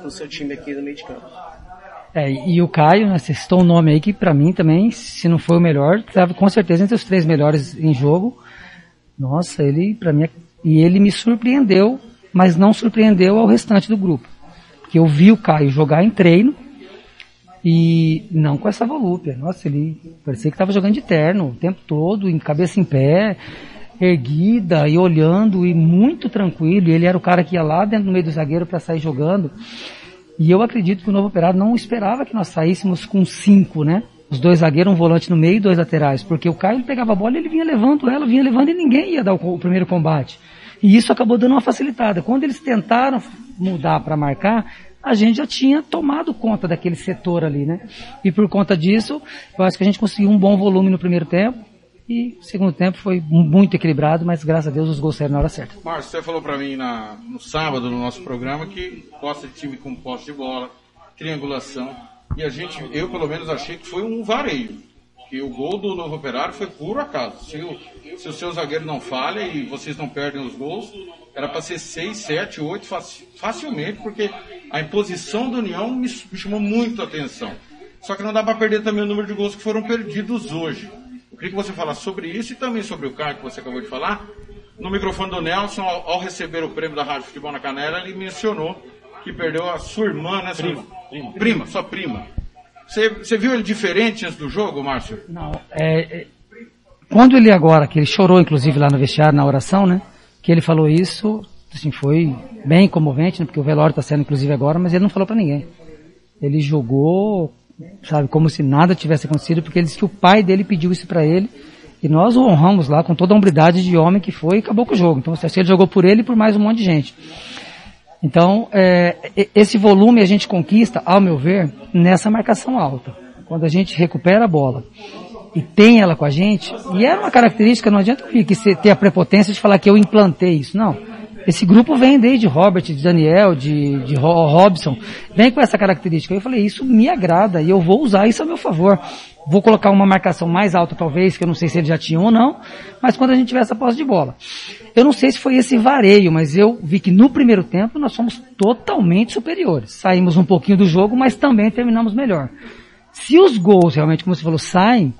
do seu time aqui no meio de campo.
É, e o Caio, né, você citou um nome aí que para mim também, se não foi o melhor, estava com certeza entre os três melhores em jogo. Nossa, ele para mim, e ele me surpreendeu, mas não surpreendeu ao restante do grupo que eu vi o Caio jogar em treino, E não com essa volúpia. Nossa, ele parecia que estava jogando de terno o tempo todo, em cabeça em pé, erguida e olhando e muito tranquilo. E ele era o cara que ia lá dentro do meio do zagueiro para sair jogando. E eu acredito que o novo operário não esperava que nós saíssemos com cinco, né? Os dois zagueiros, um volante no meio e dois laterais. Porque o Caio pegava a bola e ele vinha levando ela, vinha levando e ninguém ia dar o, o primeiro combate. E isso acabou dando uma facilitada. Quando eles tentaram mudar para marcar, a gente já tinha tomado conta daquele setor ali, né? E por conta disso, eu acho que a gente conseguiu um bom volume no primeiro tempo. E segundo tempo foi muito equilibrado, mas graças a Deus os gols saíram na hora certa.
Márcio, você falou para mim na, no sábado no nosso programa que gosta de time com posse de bola, triangulação. E a gente, eu pelo menos achei que foi um vareio. Que o gol do Novo Operário foi puro acaso. Se o, se o seu zagueiro não falha e vocês não perdem os gols, era para ser 6, 7, 8 facilmente, porque a imposição do União me, me chamou muito a atenção. Só que não dá para perder também o número de gols que foram perdidos hoje. Eu queria que você falasse sobre isso e também sobre o Caio que você acabou de falar. No microfone do Nelson, ao, ao receber o prêmio da Rádio Futebol na Canela, ele mencionou que perdeu a sua irmã, né? Prima. Prima, prima sua prima. Você, você viu ele diferente antes do jogo, Márcio?
Não. É, é, quando ele agora, que ele chorou inclusive lá no vestiário, na oração, né? Que ele falou isso, assim, foi bem comovente, né? Porque o velório está sendo inclusive agora, mas ele não falou para ninguém. Ele jogou sabe, como se nada tivesse acontecido, porque ele disse que o pai dele pediu isso para ele, e nós o honramos lá com toda a hombridade de homem que foi e acabou com o jogo. Então, ele jogou por ele e por mais um monte de gente. Então, é, esse volume a gente conquista, ao meu ver, nessa marcação alta. Quando a gente recupera a bola e tem ela com a gente, e era uma característica, não adianta que ter a prepotência de falar que eu implantei isso, não. Esse grupo vem desde Robert, de Daniel, de, de Robson, vem com essa característica. Eu falei, isso me agrada e eu vou usar isso a meu favor. Vou colocar uma marcação mais alta talvez, que eu não sei se ele já tinha ou não, mas quando a gente tiver essa posse de bola. Eu não sei se foi esse vareio, mas eu vi que no primeiro tempo nós fomos totalmente superiores. Saímos um pouquinho do jogo, mas também terminamos melhor. Se os gols realmente, como você falou, saem,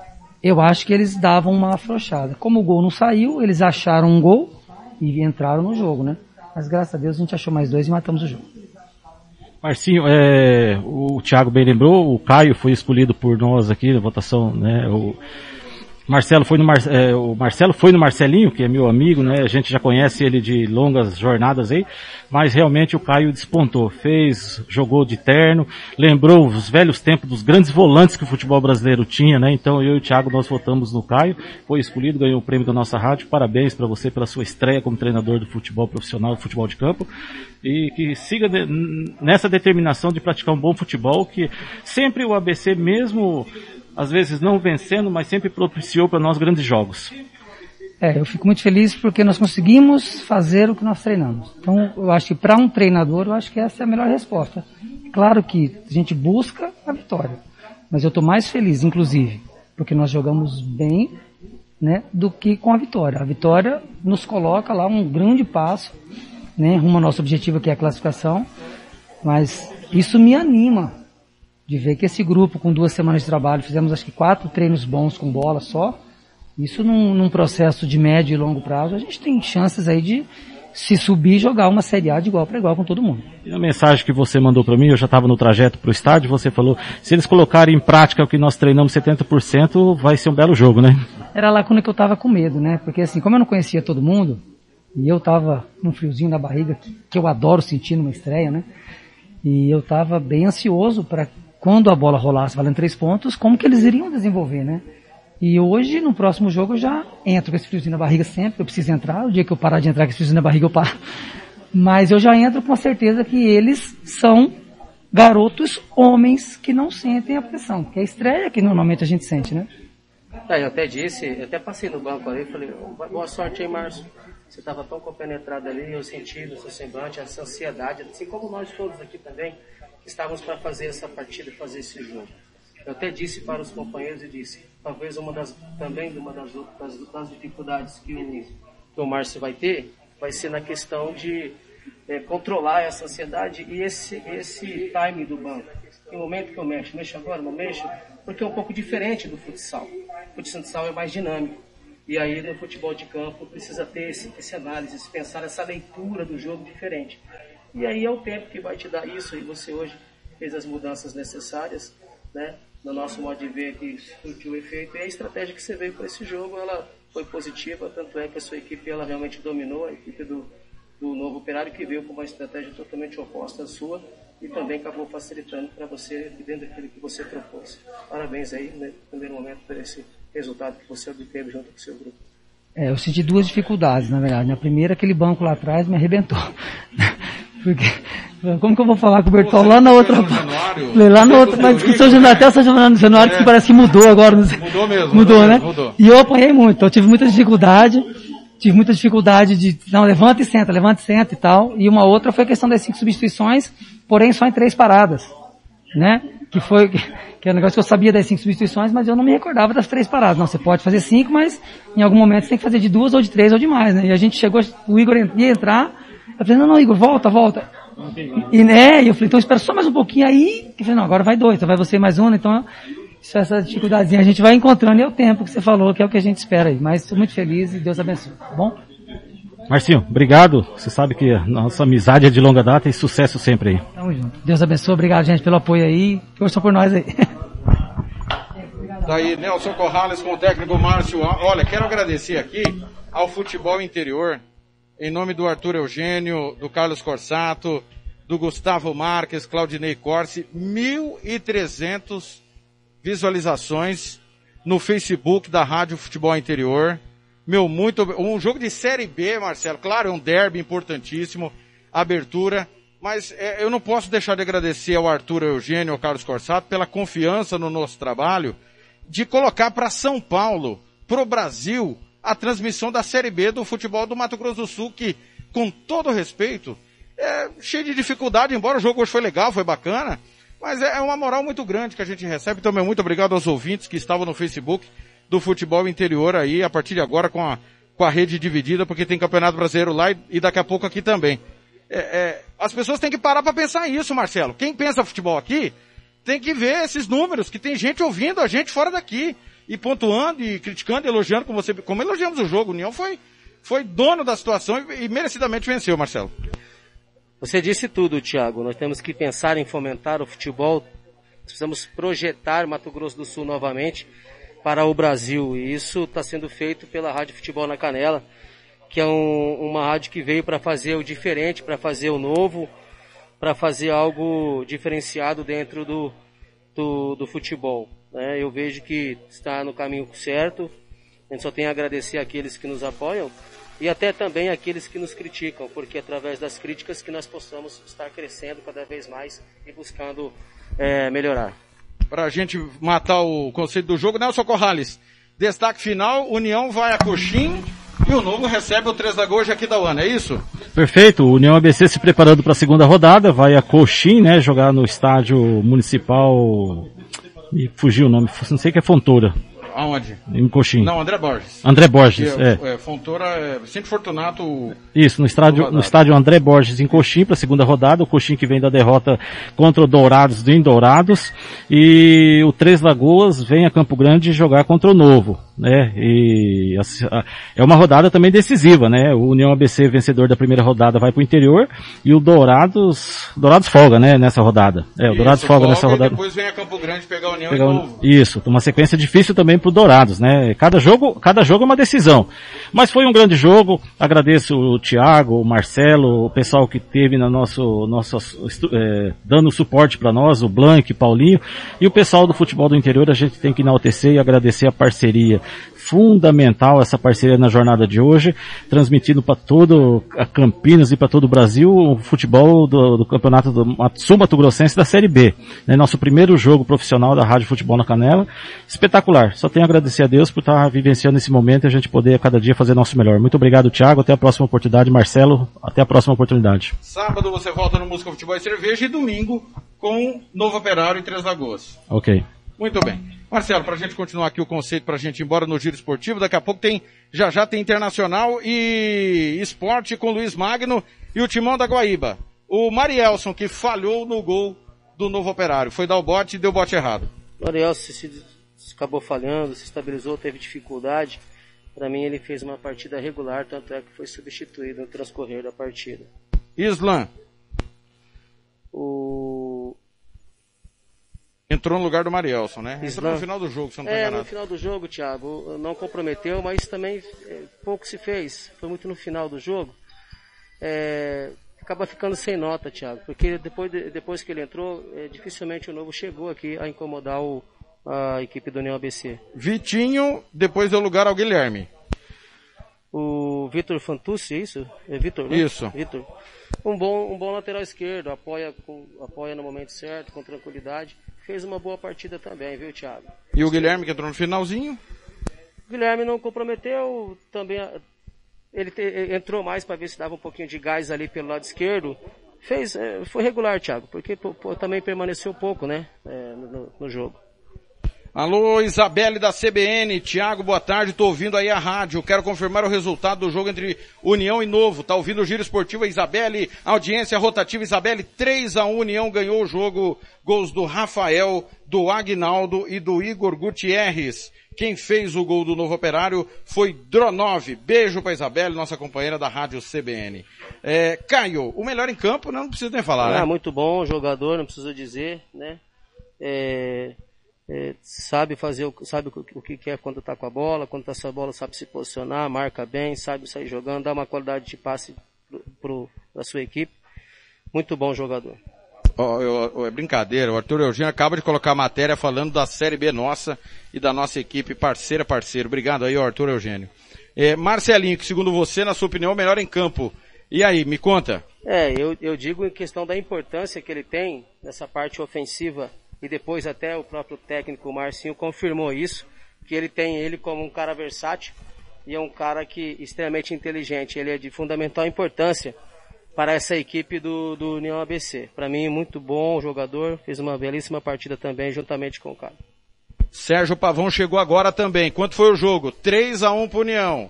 eu acho que eles davam uma afrouxada. Como o gol não saiu, eles acharam um gol, e entraram no jogo, né? Mas graças a Deus a gente achou mais dois e matamos o jogo.
Marcinho, é, o Thiago bem lembrou, o Caio foi escolhido por nós aqui na votação, né? O, Marcelo foi no Mar, é, o Marcelo foi no Marcelinho, que é meu amigo, né? A gente já conhece ele de longas jornadas aí, mas realmente o Caio despontou, fez, jogou de terno, lembrou os velhos tempos dos grandes volantes que o futebol brasileiro tinha, né? Então eu e o Thiago nós votamos no Caio, foi escolhido, ganhou o prêmio da nossa rádio. Parabéns para você pela sua estreia como treinador do futebol profissional, futebol de campo e que siga de, nessa determinação de praticar um bom futebol, que sempre o ABC mesmo às vezes não vencendo, mas sempre propiciou para nós grandes jogos.
É, eu fico muito feliz porque nós conseguimos fazer o que nós treinamos. Então, eu acho que para um treinador, eu acho que essa é a melhor resposta. Claro que a gente busca a vitória, mas eu estou mais feliz, inclusive, porque nós jogamos bem, né, do que com a vitória. A vitória nos coloca lá um grande passo, né, rumo ao nosso objetivo que é a classificação, mas isso me anima, de ver que esse grupo, com duas semanas de trabalho, fizemos acho que quatro treinos bons com bola só. Isso num, num processo de médio e longo prazo, a gente tem chances aí de se subir e jogar uma Série A de igual para igual com todo mundo.
E a mensagem que você mandou para mim, eu já estava no trajeto para o estádio, você falou, se eles colocarem em prática o que nós treinamos 70%, vai ser um belo jogo, né?
Era lá quando eu estava com medo, né? Porque assim, como eu não conhecia todo mundo, e eu estava num friozinho na barriga, que, que eu adoro sentir numa estreia, né? E eu estava bem ansioso para quando a bola rolasse valendo três pontos, como que eles iriam desenvolver, né? E hoje, no próximo jogo, eu já entro com esse friozinho na barriga sempre, eu preciso entrar, o dia que eu parar de entrar com esse friozinho na barriga, eu paro. Mas eu já entro com a certeza que eles são garotos homens que não sentem a pressão, que é a estreia que normalmente a gente sente, né?
É, eu até disse, eu até passei no banco ali e falei, boa sorte aí, Márcio. Você estava tão compenetrado ali, eu senti no seu semblante essa ansiedade, assim como nós todos aqui também estávamos para fazer essa partida, fazer esse jogo. Eu até disse para os companheiros e disse, talvez uma das também uma das, das, das dificuldades que o, que o Márcio vai ter vai ser na questão de é, controlar essa ansiedade e esse esse time do banco. Em momento que eu mexo, mexo agora, não mexo, porque é um pouco diferente do futsal. O futsal é mais dinâmico. E aí no futebol de campo precisa ter esse, esse análise, pensar essa leitura do jogo diferente. E aí é o tempo que vai te dar isso, e você hoje fez as mudanças necessárias. né? No nosso modo de ver que surtiu o efeito. E a estratégia que você veio para esse jogo, ela foi positiva, tanto é que a sua equipe ela realmente dominou, a equipe do, do novo operário que veio com uma estratégia totalmente oposta à sua e também acabou facilitando para você dentro daquilo que você propôs. Parabéns aí, no primeiro momento, por esse resultado que você obteve junto com o seu grupo.
É, eu senti duas dificuldades, na verdade. Na primeira, aquele banco lá atrás me arrebentou. (laughs) Porque, como que eu vou falar com o Bertol lá na outra... Falei, lá na outra, mas que São Januário, até São Januário, que parece que mudou agora. Não sei.
Mudou mesmo.
Mudou,
mudou
né?
mesmo, Mudou.
E eu apanhei muito, então eu tive muita dificuldade. Tive muita dificuldade de, não, levanta e senta, levanta e senta e tal. E uma outra foi a questão das cinco substituições, porém só em três paradas. Né? Que foi, que é um negócio que eu sabia das cinco substituições, mas eu não me recordava das três paradas. Não, você pode fazer cinco, mas em algum momento você tem que fazer de duas ou de três ou de mais, né? E a gente chegou, o Igor ia entrar, eu falei, não, não, Igor, volta, volta. E, né, e eu falei, então espera só mais um pouquinho aí, eu falei, não, agora vai dois, então vai você mais um, então isso, essa dificuldadezinha a gente vai encontrando e é o tempo que você falou, que é o que a gente espera aí. Mas estou muito feliz e Deus abençoe, tá bom?
Marcinho, obrigado. Você sabe que a nossa amizade é de longa data e sucesso sempre aí.
Tamo junto. Deus abençoe, obrigado gente pelo apoio aí, torçam por nós aí. (laughs)
Daí, Nelson Corrales com o técnico Márcio. Olha, quero agradecer aqui ao futebol interior, em nome do Arthur Eugênio, do Carlos Corsato, do Gustavo Marques, Claudinei Corsi, 1.300 visualizações no Facebook da Rádio Futebol Interior. Meu, muito, um jogo de Série B, Marcelo, claro, é um derby importantíssimo, abertura, mas é, eu não posso deixar de agradecer ao Arthur Eugênio, ao Carlos Corsato, pela confiança no nosso trabalho, de colocar para São Paulo, para o Brasil, a transmissão da Série B do futebol do Mato Grosso do Sul, que, com todo respeito, é cheio de dificuldade, embora o jogo hoje foi legal, foi bacana, mas é é uma moral muito grande que a gente recebe. Então, meu, muito obrigado aos ouvintes que estavam no Facebook do futebol interior aí, a partir de agora com a, com a rede dividida, porque tem Campeonato Brasileiro lá e, e daqui a pouco aqui também. É, é, as pessoas têm que parar para pensar isso, Marcelo. Quem pensa futebol aqui tem que ver esses números, que tem gente ouvindo a gente fora daqui, e pontuando, e criticando, elogiando, como, você, como elogiamos o jogo. O União foi, foi dono da situação e, e merecidamente venceu, Marcelo.
Você disse tudo, Thiago. Nós temos que pensar em fomentar o futebol. Precisamos projetar Mato Grosso do Sul novamente para o Brasil. E isso está sendo feito pela Rádio Futebol na Canela, que é um- uma rádio que veio para fazer o diferente, para fazer o novo, para fazer algo diferenciado dentro do, do, do futebol. Né? Eu vejo que está no caminho certo. A gente só tem a agradecer àqueles que nos apoiam e até também àqueles que nos criticam, porque é através das críticas que nós possamos estar crescendo cada vez mais e buscando eh, melhorar.
Pra gente matar o conceito do jogo, Nelson Corrales. Destaque final, União vai a Coxim e o Novo recebe o Três Lagoas de Aquidauana, é isso?
Perfeito, o União ABC se preparando para a segunda rodada, vai a Coxim, né, jogar no estádio municipal, me fugiu o nome, não sei que é Fontoura,
Aonde?
em Coxim.
Não, André Borges.
André Borges,
Que
é.
é. Fontoura, é, Vicente Fortunato,
Isso, no estádio, no estádio André Borges em Coxim para a segunda rodada, o Coxim que vem da derrota contra o Dourados em Dourados e o Três Lagoas vem a Campo Grande jogar contra o Novo, né? E é uma rodada também decisiva, né? O União ABC vencedor da primeira rodada vai para o interior e o Dourados, Dourados folga, né? Nessa rodada. É, o Dourados
Isso,
folga nessa
e
rodada.
depois vem a Campo Grande pegar a União
Pegar
e
um-
Novo.
Isso, uma sequência difícil também pro Dourados, né? Cada jogo, cada jogo é uma decisão. Mas foi um grande jogo. Agradeço o Thiago, o Marcelo, o pessoal que teve na nosso, nosso eh, dando suporte para nós, o Blank, Paulinho e o pessoal do futebol do interior. A gente tem que enaltecer e agradecer a parceria fundamental essa parceria na jornada de hoje, transmitindo para todo a Campinas e para todo o Brasil o futebol do, do campeonato do Sul Mato Grossense da Série B. né? Nosso primeiro jogo profissional da Rádio Futebol na Canela. Espetacular. Só tenho a agradecer a Deus por estar vivenciando esse momento e a gente poder a cada dia fazer nosso melhor. Muito obrigado, Thiago. Até a próxima oportunidade. Marcelo, até a próxima oportunidade.
Sábado você volta no Música, Futebol e Cerveja e domingo com Novo Operário em Três Lagoas.
Ok.
Muito bem. Marcelo, pra gente continuar aqui o conceito, pra gente ir embora no giro esportivo, daqui a pouco tem, já já tem Internacional e Esporte com Luiz Magno e o Timão da Guaíba. O Marielson, que falhou no gol do Novo Operário, foi dar o bote e deu o bote errado.
O Ariel se, se- acabou falhando, se estabilizou, teve dificuldade. Para mim ele fez uma partida regular, tanto é que foi substituído no transcorrer da partida.
Islan,
O
Entrou no lugar do Marielson, né? Entrou
Islam.
no final do jogo, se eu não tô
É, no final do jogo, Thiago, não comprometeu, mas também é, pouco se fez. Foi muito no final do jogo. É, acaba ficando sem nota, Thiago, porque depois, de- depois que ele entrou, é, dificilmente o novo chegou aqui a incomodar o- a equipe do União ABC.
Vitinho, depois deu lugar ao Guilherme.
O Vitor Fantucci, é isso? É Vitor, né?
Isso.
Vitor. Um bom, um bom lateral esquerdo, apoia, com- apoia no momento certo, com tranquilidade. Fez uma boa partida também, viu, Thiago?
E o Guilherme que entrou no finalzinho.
O Guilherme não comprometeu, também a- ele te- ele entrou mais para ver se dava um pouquinho de gás ali pelo lado esquerdo. Fez, é, foi regular, Thiago, porque pô, também permaneceu pouco, né, no- no, no jogo.
Alô, Isabelle da CBN. Tiago, boa tarde. Tô ouvindo aí a rádio. Quero confirmar o resultado do jogo entre União e Novo. Tá ouvindo o Giro Esportivo, Isabelle. Audiência rotativa, Isabelle. 3 a 1 União ganhou o jogo. Gols do Rafael, do Agnaldo e do Igor Gutierrez. Quem fez o gol do Novo Operário foi Dronov. Beijo pra Isabelle, nossa companheira da rádio CBN. É, Caio, o melhor em campo, né? não precisa nem falar,
Ah,
né?
muito bom jogador, não preciso dizer, né? É, é, sabe fazer, o, sabe o, que- quer quando tá com a bola, quando tá sem a bola sabe se posicionar, marca bem, sabe sair jogando, dá uma qualidade de passe pra sua equipe. Muito bom jogador.
Ó, eu- ó, é brincadeira, o Arthur Eugênio acaba de colocar a matéria falando da Série B nossa e da nossa equipe parceira, parceiro. Obrigado aí, Arthur Eugênio. É, Marcelinho, que segundo você, na sua opinião, é o melhor em campo. E aí, me conta.
É, eu, eu digo em questão da importância que ele tem nessa parte ofensiva e depois até o próprio técnico Marcinho confirmou isso, que ele tem ele como um cara versátil e é um cara que extremamente inteligente, ele é de fundamental importância para essa equipe do, do União ABC. Para mim, muito bom jogador, fez uma belíssima partida também juntamente com o cara.
Sérgio Pavão chegou agora também. Quanto foi o jogo? 3 a 1 pro União. O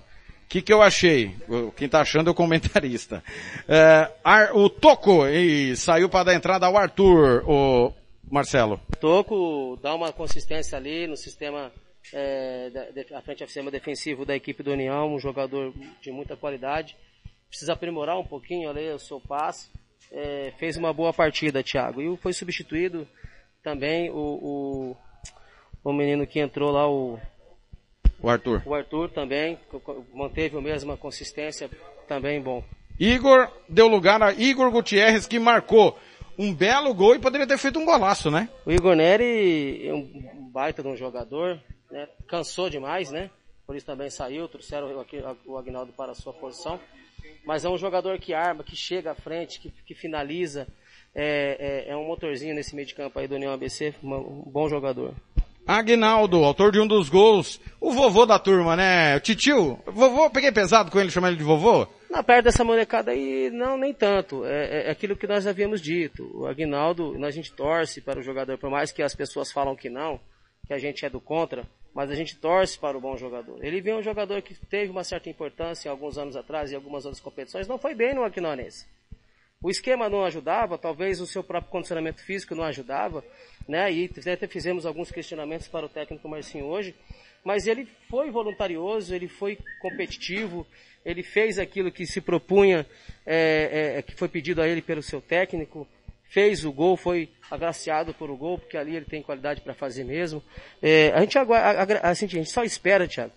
que, que eu achei? Quem tá achando é o comentarista. É, Ar- o Toco e saiu para dar entrada ao Arthur, o Marcelo.
Toco dá uma consistência ali no sistema, é, da, de, à frente ao sistema defensivo da equipe do União, um jogador de muita qualidade. Precisa aprimorar um pouquinho ali o seu passe. É, fez uma boa partida, Thiago. E foi substituído também o, o, o menino que entrou lá, o,
O Arthur.
o Arthur também, manteve a mesma consistência, também bom.
Igor deu lugar a Igor Gutierrez que marcou um belo gol e poderia ter feito um golaço, né?
O Igor Neri é um baita de um jogador, né? cansou demais, né? Por isso também saiu, trouxeram o Agnaldo para a sua posição. Mas é um jogador que arma, que chega à frente, que, que finaliza. É, é- é um motorzinho nesse meio de campo aí do União ABC, um bom jogador.
Agnaldo, autor de um dos gols, o vovô da turma, né? O titio, vovô, peguei pesado com ele, chamar ele de vovô?
Na perto dessa molecada aí, não, nem tanto. É, é- é aquilo que nós havíamos dito. O Agnaldo, a gente torce para o jogador, por mais que as pessoas falam que não, que a gente é do contra, mas a gente torce para o bom jogador. Ele vem um jogador que teve uma certa importância alguns anos atrás em algumas outras competições, não foi bem no Aquinonense. O esquema não ajudava, talvez o seu próprio condicionamento físico não ajudava, né? E até fizemos alguns questionamentos para o técnico Marcinho hoje, mas ele foi voluntarioso, ele foi competitivo, ele fez aquilo que se propunha, é, é, que foi pedido a ele pelo seu técnico, fez o gol, foi agraciado por o gol, porque ali ele tem qualidade para fazer mesmo. É, a gente agora, assim, a gente só espera, Thiago,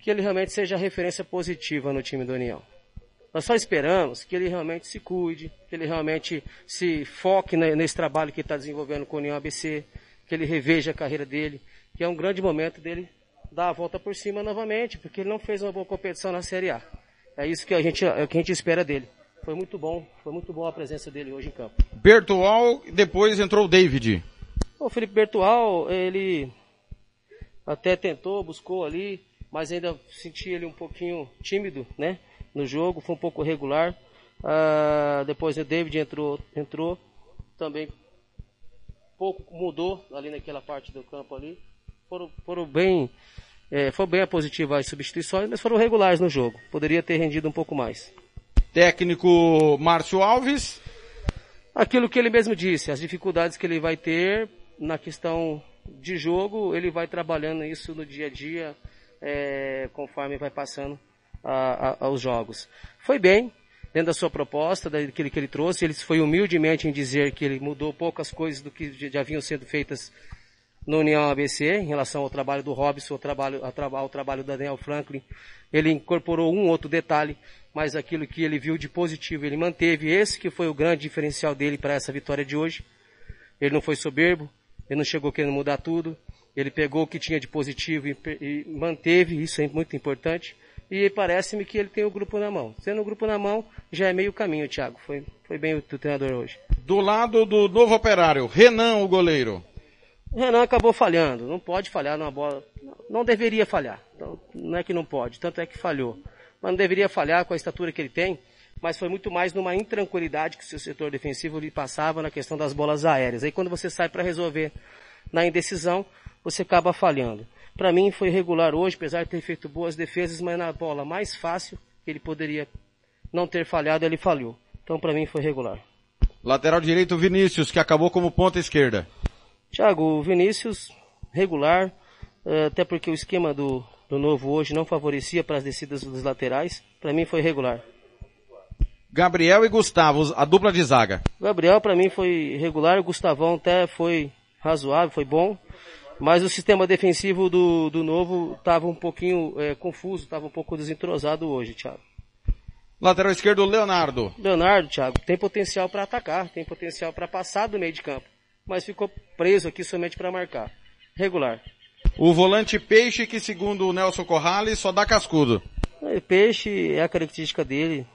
que ele realmente seja referência positiva no time do União. Nós só esperamos que ele realmente se cuide, que ele realmente se foque ne- nesse trabalho que está desenvolvendo com o União ABC, que ele reveja a carreira dele, que é um grande momento dele dar a volta por cima novamente, porque ele não fez uma boa competição na Série A. É isso que a gente, é o que a gente espera dele. Foi muito bom, foi muito boa a presença dele hoje em campo.
Bertual, depois entrou o David.
O Felipe Bertual, ele até tentou, buscou ali, mas ainda senti ele um pouquinho tímido, né? No jogo, foi um pouco regular. Ah, depois o David entrou, entrou, também pouco mudou ali naquela parte do campo ali. Foram, foram bem, é, foi bem a positiva as substituições, mas foram regulares no jogo. Poderia ter rendido um pouco mais.
Técnico Márcio Alves.
Aquilo que ele mesmo disse, as dificuldades que ele vai ter na questão de jogo, ele vai trabalhando isso no dia a dia, é, conforme vai passando a, a, aos jogos. Foi bem, dentro da sua proposta, daquilo que ele trouxe. Ele foi humildemente em dizer que ele mudou poucas coisas do que já vinham sendo feitas no União ABC, em relação ao trabalho do Robson, ao trabalho, ao, traba, ao trabalho da Daniel Franklin. Ele incorporou um outro detalhe, mas aquilo que ele viu de positivo ele manteve. Esse que foi o grande diferencial dele para essa vitória de hoje. Ele não foi soberbo, ele não chegou querendo mudar tudo. Ele pegou o que tinha de positivo e, e manteve, isso é muito importante. E parece-me que ele tem o grupo na mão. Sendo o grupo na mão, já é meio caminho, Thiago. Foi, foi bem o, o treinador hoje.
Do lado do novo operário, Renan, o goleiro.
O Renan acabou falhando. Não pode falhar numa bola. Não deveria falhar. Então, não é que não pode, tanto é que falhou. Mas não deveria falhar com a estatura que ele tem. Mas foi muito mais numa intranquilidade que o seu setor defensivo lhe passava na questão das bolas aéreas. Aí quando você sai para resolver na indecisão, você acaba falhando. Para mim foi regular hoje, apesar de ter feito boas defesas, mas na bola mais fácil que ele poderia não ter falhado, ele falhou. Então para mim foi regular.
Lateral direito Vinícius, que acabou como ponta esquerda.
Thiago, o Vinícius, regular, eh, até porque o esquema do, do novo hoje não favorecia para as descidas dos laterais. Para mim foi regular.
Gabriel e Gustavo, a dupla de zaga.
Gabriel para mim foi regular, o Gustavão até foi razoável, foi bom. Mas o sistema defensivo do, do novo estava um pouquinho é, confuso, estava um pouco desentrosado hoje, Thiago.
Lateral esquerdo, Leonardo.
Leonardo, Thiago, tem potencial para atacar, tem potencial para passar do meio de campo mas ficou preso aqui somente para marcar. Regular.
O volante Peixe, que segundo o Nelson Corrales, só dá cascudo.
É, peixe é a característica dele.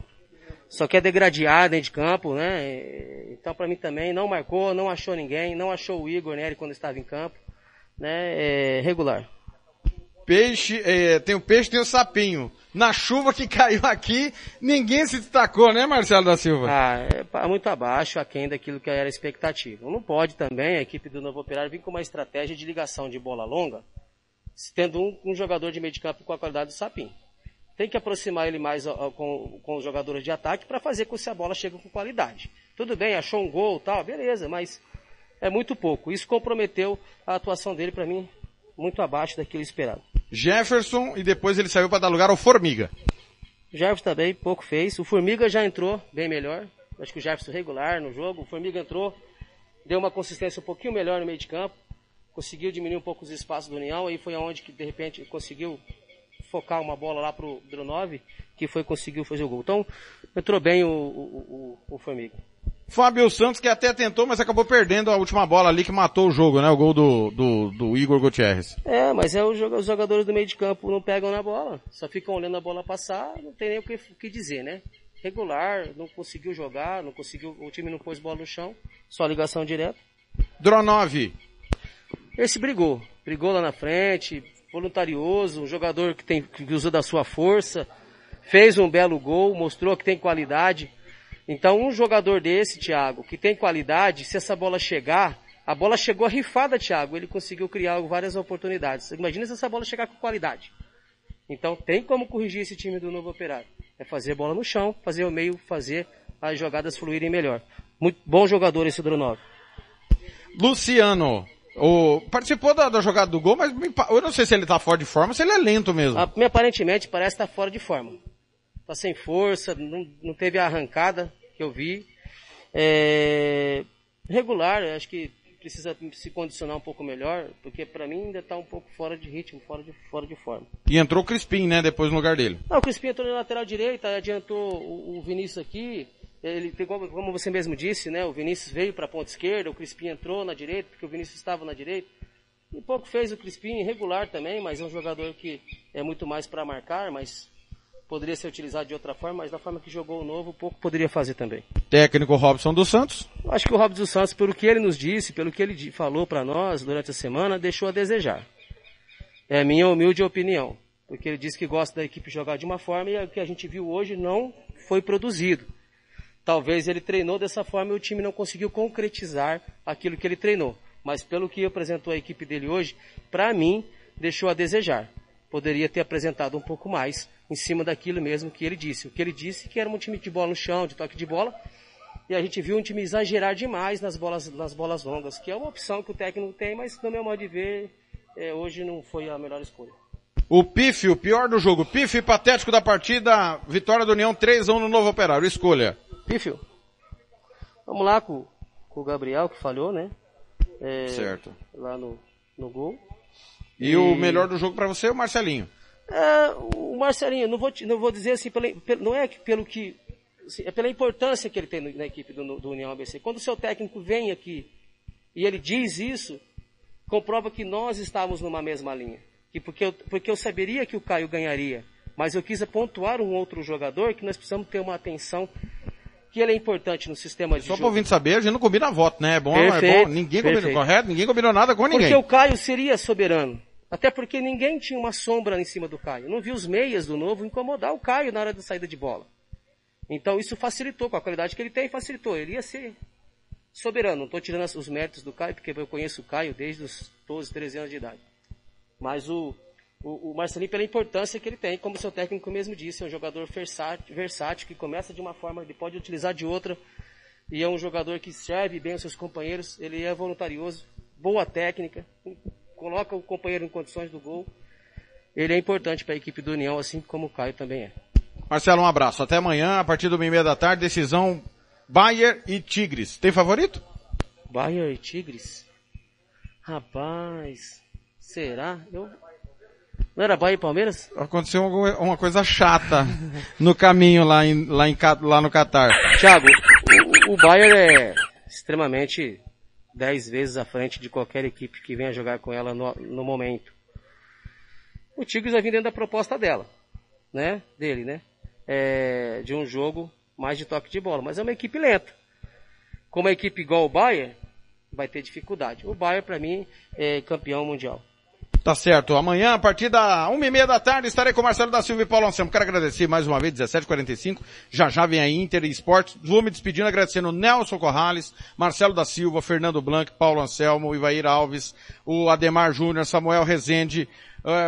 Só quer degradar dentro de campo, né? Então para mim também não marcou, não achou ninguém, não achou o Igor Nery quando estava em campo, né? É regular.
Peixe, é, tem o peixe, tem o sapinho. Na chuva que (laughs) caiu aqui, ninguém se destacou, né, Marcelo da Silva?
Ah, é muito abaixo, aquém daquilo que era a expectativa. Não pode também a equipe do Novo Operário vir com uma estratégia de ligação de bola longa, tendo um, um jogador de meio de campo com a qualidade do sapinho. Tem que aproximar ele mais com, com os jogadores de ataque para fazer com que a bola chegue com qualidade. Tudo bem, achou um gol tal, beleza, mas é muito pouco. Isso comprometeu a atuação dele para mim muito abaixo daquilo esperado.
Jefferson e depois ele saiu para dar lugar ao Formiga.
O Jefferson também pouco fez. O Formiga já entrou bem melhor. Acho que o Jefferson regular no jogo. O Formiga entrou, deu uma consistência um pouquinho melhor no meio de campo. Conseguiu diminuir um pouco os espaços do União. Aí foi aonde que de repente conseguiu focar uma bola lá pro Dronov, que foi conseguiu fazer o gol. Então entrou bem o, o, o, o Formiga.
Fábio Santos que até tentou, mas acabou perdendo a última bola ali que matou o jogo, né? O gol do, do, do Igor Gutierrez.
É, mas é os jogadores do meio de campo não pegam na bola, só ficam olhando a bola passar, não tem nem o que, o que dizer, né? Regular, não conseguiu jogar, não conseguiu, o time não pôs bola no chão, só ligação direta.
Dronov.
Esse brigou, brigou lá na frente, voluntarioso, um jogador que tem, que usou da sua força, fez um belo gol, mostrou que tem qualidade, então, um jogador desse, Thiago, que tem qualidade, se essa bola chegar, a bola chegou rifada, Thiago, ele conseguiu criar várias oportunidades. Imagina se essa bola chegar com qualidade. Então, tem como corrigir esse time do novo operário. É fazer bola no chão, fazer o meio, fazer as jogadas fluírem melhor. Muito bom jogador esse Dronov.
Luciano, o, participou da, da, jogada do gol, mas eu não sei se ele está fora de forma, se ele é lento mesmo.
A, aparentemente parece estar tá fora de forma. Está sem força, não, não teve a arrancada que eu vi. É, regular, acho que precisa se condicionar um pouco melhor, porque para mim ainda está um pouco fora de ritmo, fora de, fora de forma.
E entrou o Crispim, né, depois no lugar dele.
Não, o Crispim entrou na lateral direita, adiantou o, o Vinícius aqui, ele pegou, como você mesmo disse, né, o Vinícius veio para a ponta esquerda, o Crispim entrou na direita, porque o Vinícius estava na direita. E pouco fez o Crispim, regular também, mas é um jogador que é muito mais para marcar, mas poderia ser utilizado de outra forma, mas da forma que jogou o novo, pouco poderia fazer também.
Técnico Robson dos Santos?
Acho que o Robson dos Santos, pelo que ele nos disse, pelo que ele falou para nós durante a semana, deixou a desejar. É a minha humilde opinião. Porque ele disse que gosta da equipe jogar de uma forma e o que a gente viu hoje não foi produzido. Talvez ele treinou dessa forma e o time não conseguiu concretizar aquilo que ele treinou. Mas pelo que apresentou a equipe dele hoje, para mim, deixou a desejar. Poderia ter apresentado um pouco mais em cima daquilo mesmo que ele disse. O que ele disse que era um time de bola no chão, de toque de bola, e a gente viu um time exagerar demais nas bolas, nas bolas longas, que é uma opção que o técnico tem, mas no meu modo de ver, é, hoje não foi a melhor escolha.
O Pife, o pior do jogo. Pife patético da partida. Vitória do União 3x1 no Novo Operário. Escolha.
Pífio. Vamos lá com, com o Gabriel, que falhou, né? É,
Certo.
Lá no, no gol.
E, o melhor do jogo pra você é o Marcelinho.
É, o Marcelinho, não vou, não vou dizer assim, pela- não é pelo que. assim, é pela importância que ele tem na equipe do, do União ABC. Quando o seu técnico vem aqui e ele diz isso, comprova que nós estávamos numa mesma linha. Que porque, eu, porque eu saberia que o Caio ganharia, mas eu quis pontuar um outro jogador que nós precisamos ter uma atenção que ele é importante no sistema de
Só
jogo.
pra ouvinte saber, a gente não combina voto, né? É bom, é
Perfeito,
bom. Ninguém combinou,
perfeito.
correto? Ninguém combinou nada com ninguém.
Porque o Caio seria soberano. Até porque ninguém tinha uma sombra em cima do Caio. Não vi os meias do novo incomodar o Caio na hora da saída de bola. Então isso facilitou, com a qualidade que ele tem, facilitou. Ele ia ser soberano. Não estou tirando os méritos do Caio, porque eu conheço o Caio desde os 12, 13 anos de idade. Mas o, o, o Marcelinho, pela importância que ele tem, como seu técnico mesmo disse, é um jogador versátil, versátil que começa de uma forma, ele pode utilizar de outra. E é um jogador que serve bem os seus companheiros. Ele é voluntarioso, boa técnica, coloca o companheiro em condições do gol. Ele é importante para a equipe do União, assim como o Caio também é.
Marcelo, um abraço. Até amanhã, a partir do meio da tarde, decisão Bayer e Tigres. Tem favorito?
Bayern e Tigres? Rapaz, será? Eu... Não era Bahia e Palmeiras?
Aconteceu uma coisa chata no caminho lá, em, lá, em, lá no Catar.
Thiago, o, o Bayern é extremamente 10 vezes à frente de qualquer equipe que venha jogar com ela no, no momento. O Tigres vai vir dentro da proposta dela, né? Dele, né? É, de um jogo mais de toque de bola, mas é uma equipe lenta. Como uma equipe igual o Bayern, vai ter dificuldade. O Bayern, para mim, é campeão mundial.
Tá certo. Amanhã, a partir da uma e meia da tarde, estarei com Marcelo da Silva e Paulo Anselmo. Quero agradecer mais uma vez, 17h45. Já já vem a Inter e Esportes. Vou me despedindo agradecendo Nelson Corrales, Marcelo da Silva, Fernando Blanc, Paulo Anselmo, Ivair Alves, o Ademar Júnior, Samuel Rezende,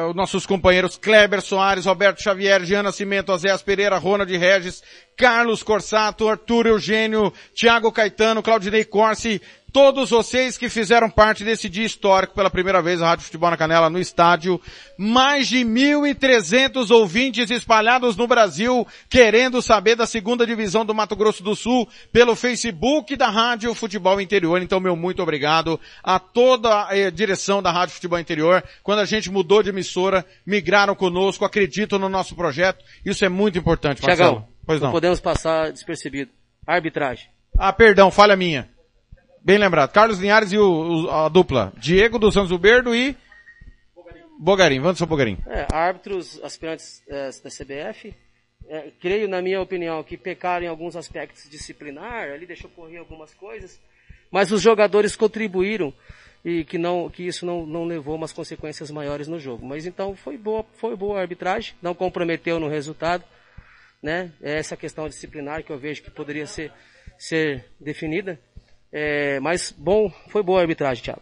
os nossos companheiros Kleber Soares, Roberto Xavier, Jean Nascimento, Azéas Pereira, Ronald Regis, Carlos Corsato, Arthur Eugênio, Thiago Caetano, Claudinei Corsi, todos vocês que fizeram parte desse dia histórico pela primeira vez a Rádio Futebol na Canela no estádio. Mais de 1.300 ouvintes espalhados no Brasil querendo saber da segunda divisão do Mato Grosso do Sul pelo Facebook da Rádio Futebol Interior. Então, meu muito obrigado a toda a eh, direção da Rádio Futebol Interior. Quando a gente mudou de emissora, migraram conosco, acreditam no nosso projeto. Isso é muito importante, Marcelo.
Tiagão,
Pois não.
podemos passar despercebido. Arbitragem.
Ah, perdão, falha minha. Bem lembrado. Carlos Linhares e o, o- a dupla. Diego do Santos Uberdo e Bogarim. Wanderson Bogarim.
É, árbitros aspirantes é, da CBF, é, creio, na minha opinião, que pecaram em alguns aspectos disciplinar, ali deixou correr algumas coisas, mas os jogadores contribuíram e que não que isso não, não levou umas consequências maiores no jogo. Mas então foi boa, foi boa a arbitragem, não comprometeu no resultado, né? É Essa questão disciplinar que eu vejo que poderia ser ser definida, É, mas bom, foi boa a arbitragem, Thiago.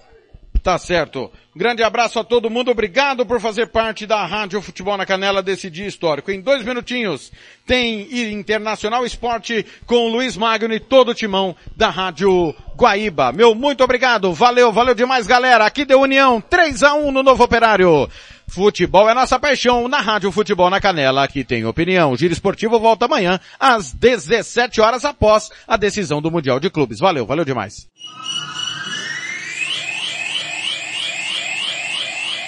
Tá certo. Grande abraço a todo mundo. Obrigado por fazer parte da Rádio Futebol na Canela desse dia histórico. Em dois minutinhos tem Internacional Esporte com Luiz Magno e todo o timão da Rádio Guaíba. Meu muito obrigado. Valeu, valeu demais, galera. Aqui deu União 3 a 1 no Novo Operário. Futebol é nossa paixão na Rádio Futebol na Canela. Aqui tem opinião. O Giro Esportivo volta amanhã às 17 horas após a decisão do Mundial de Clubes. Valeu, valeu demais.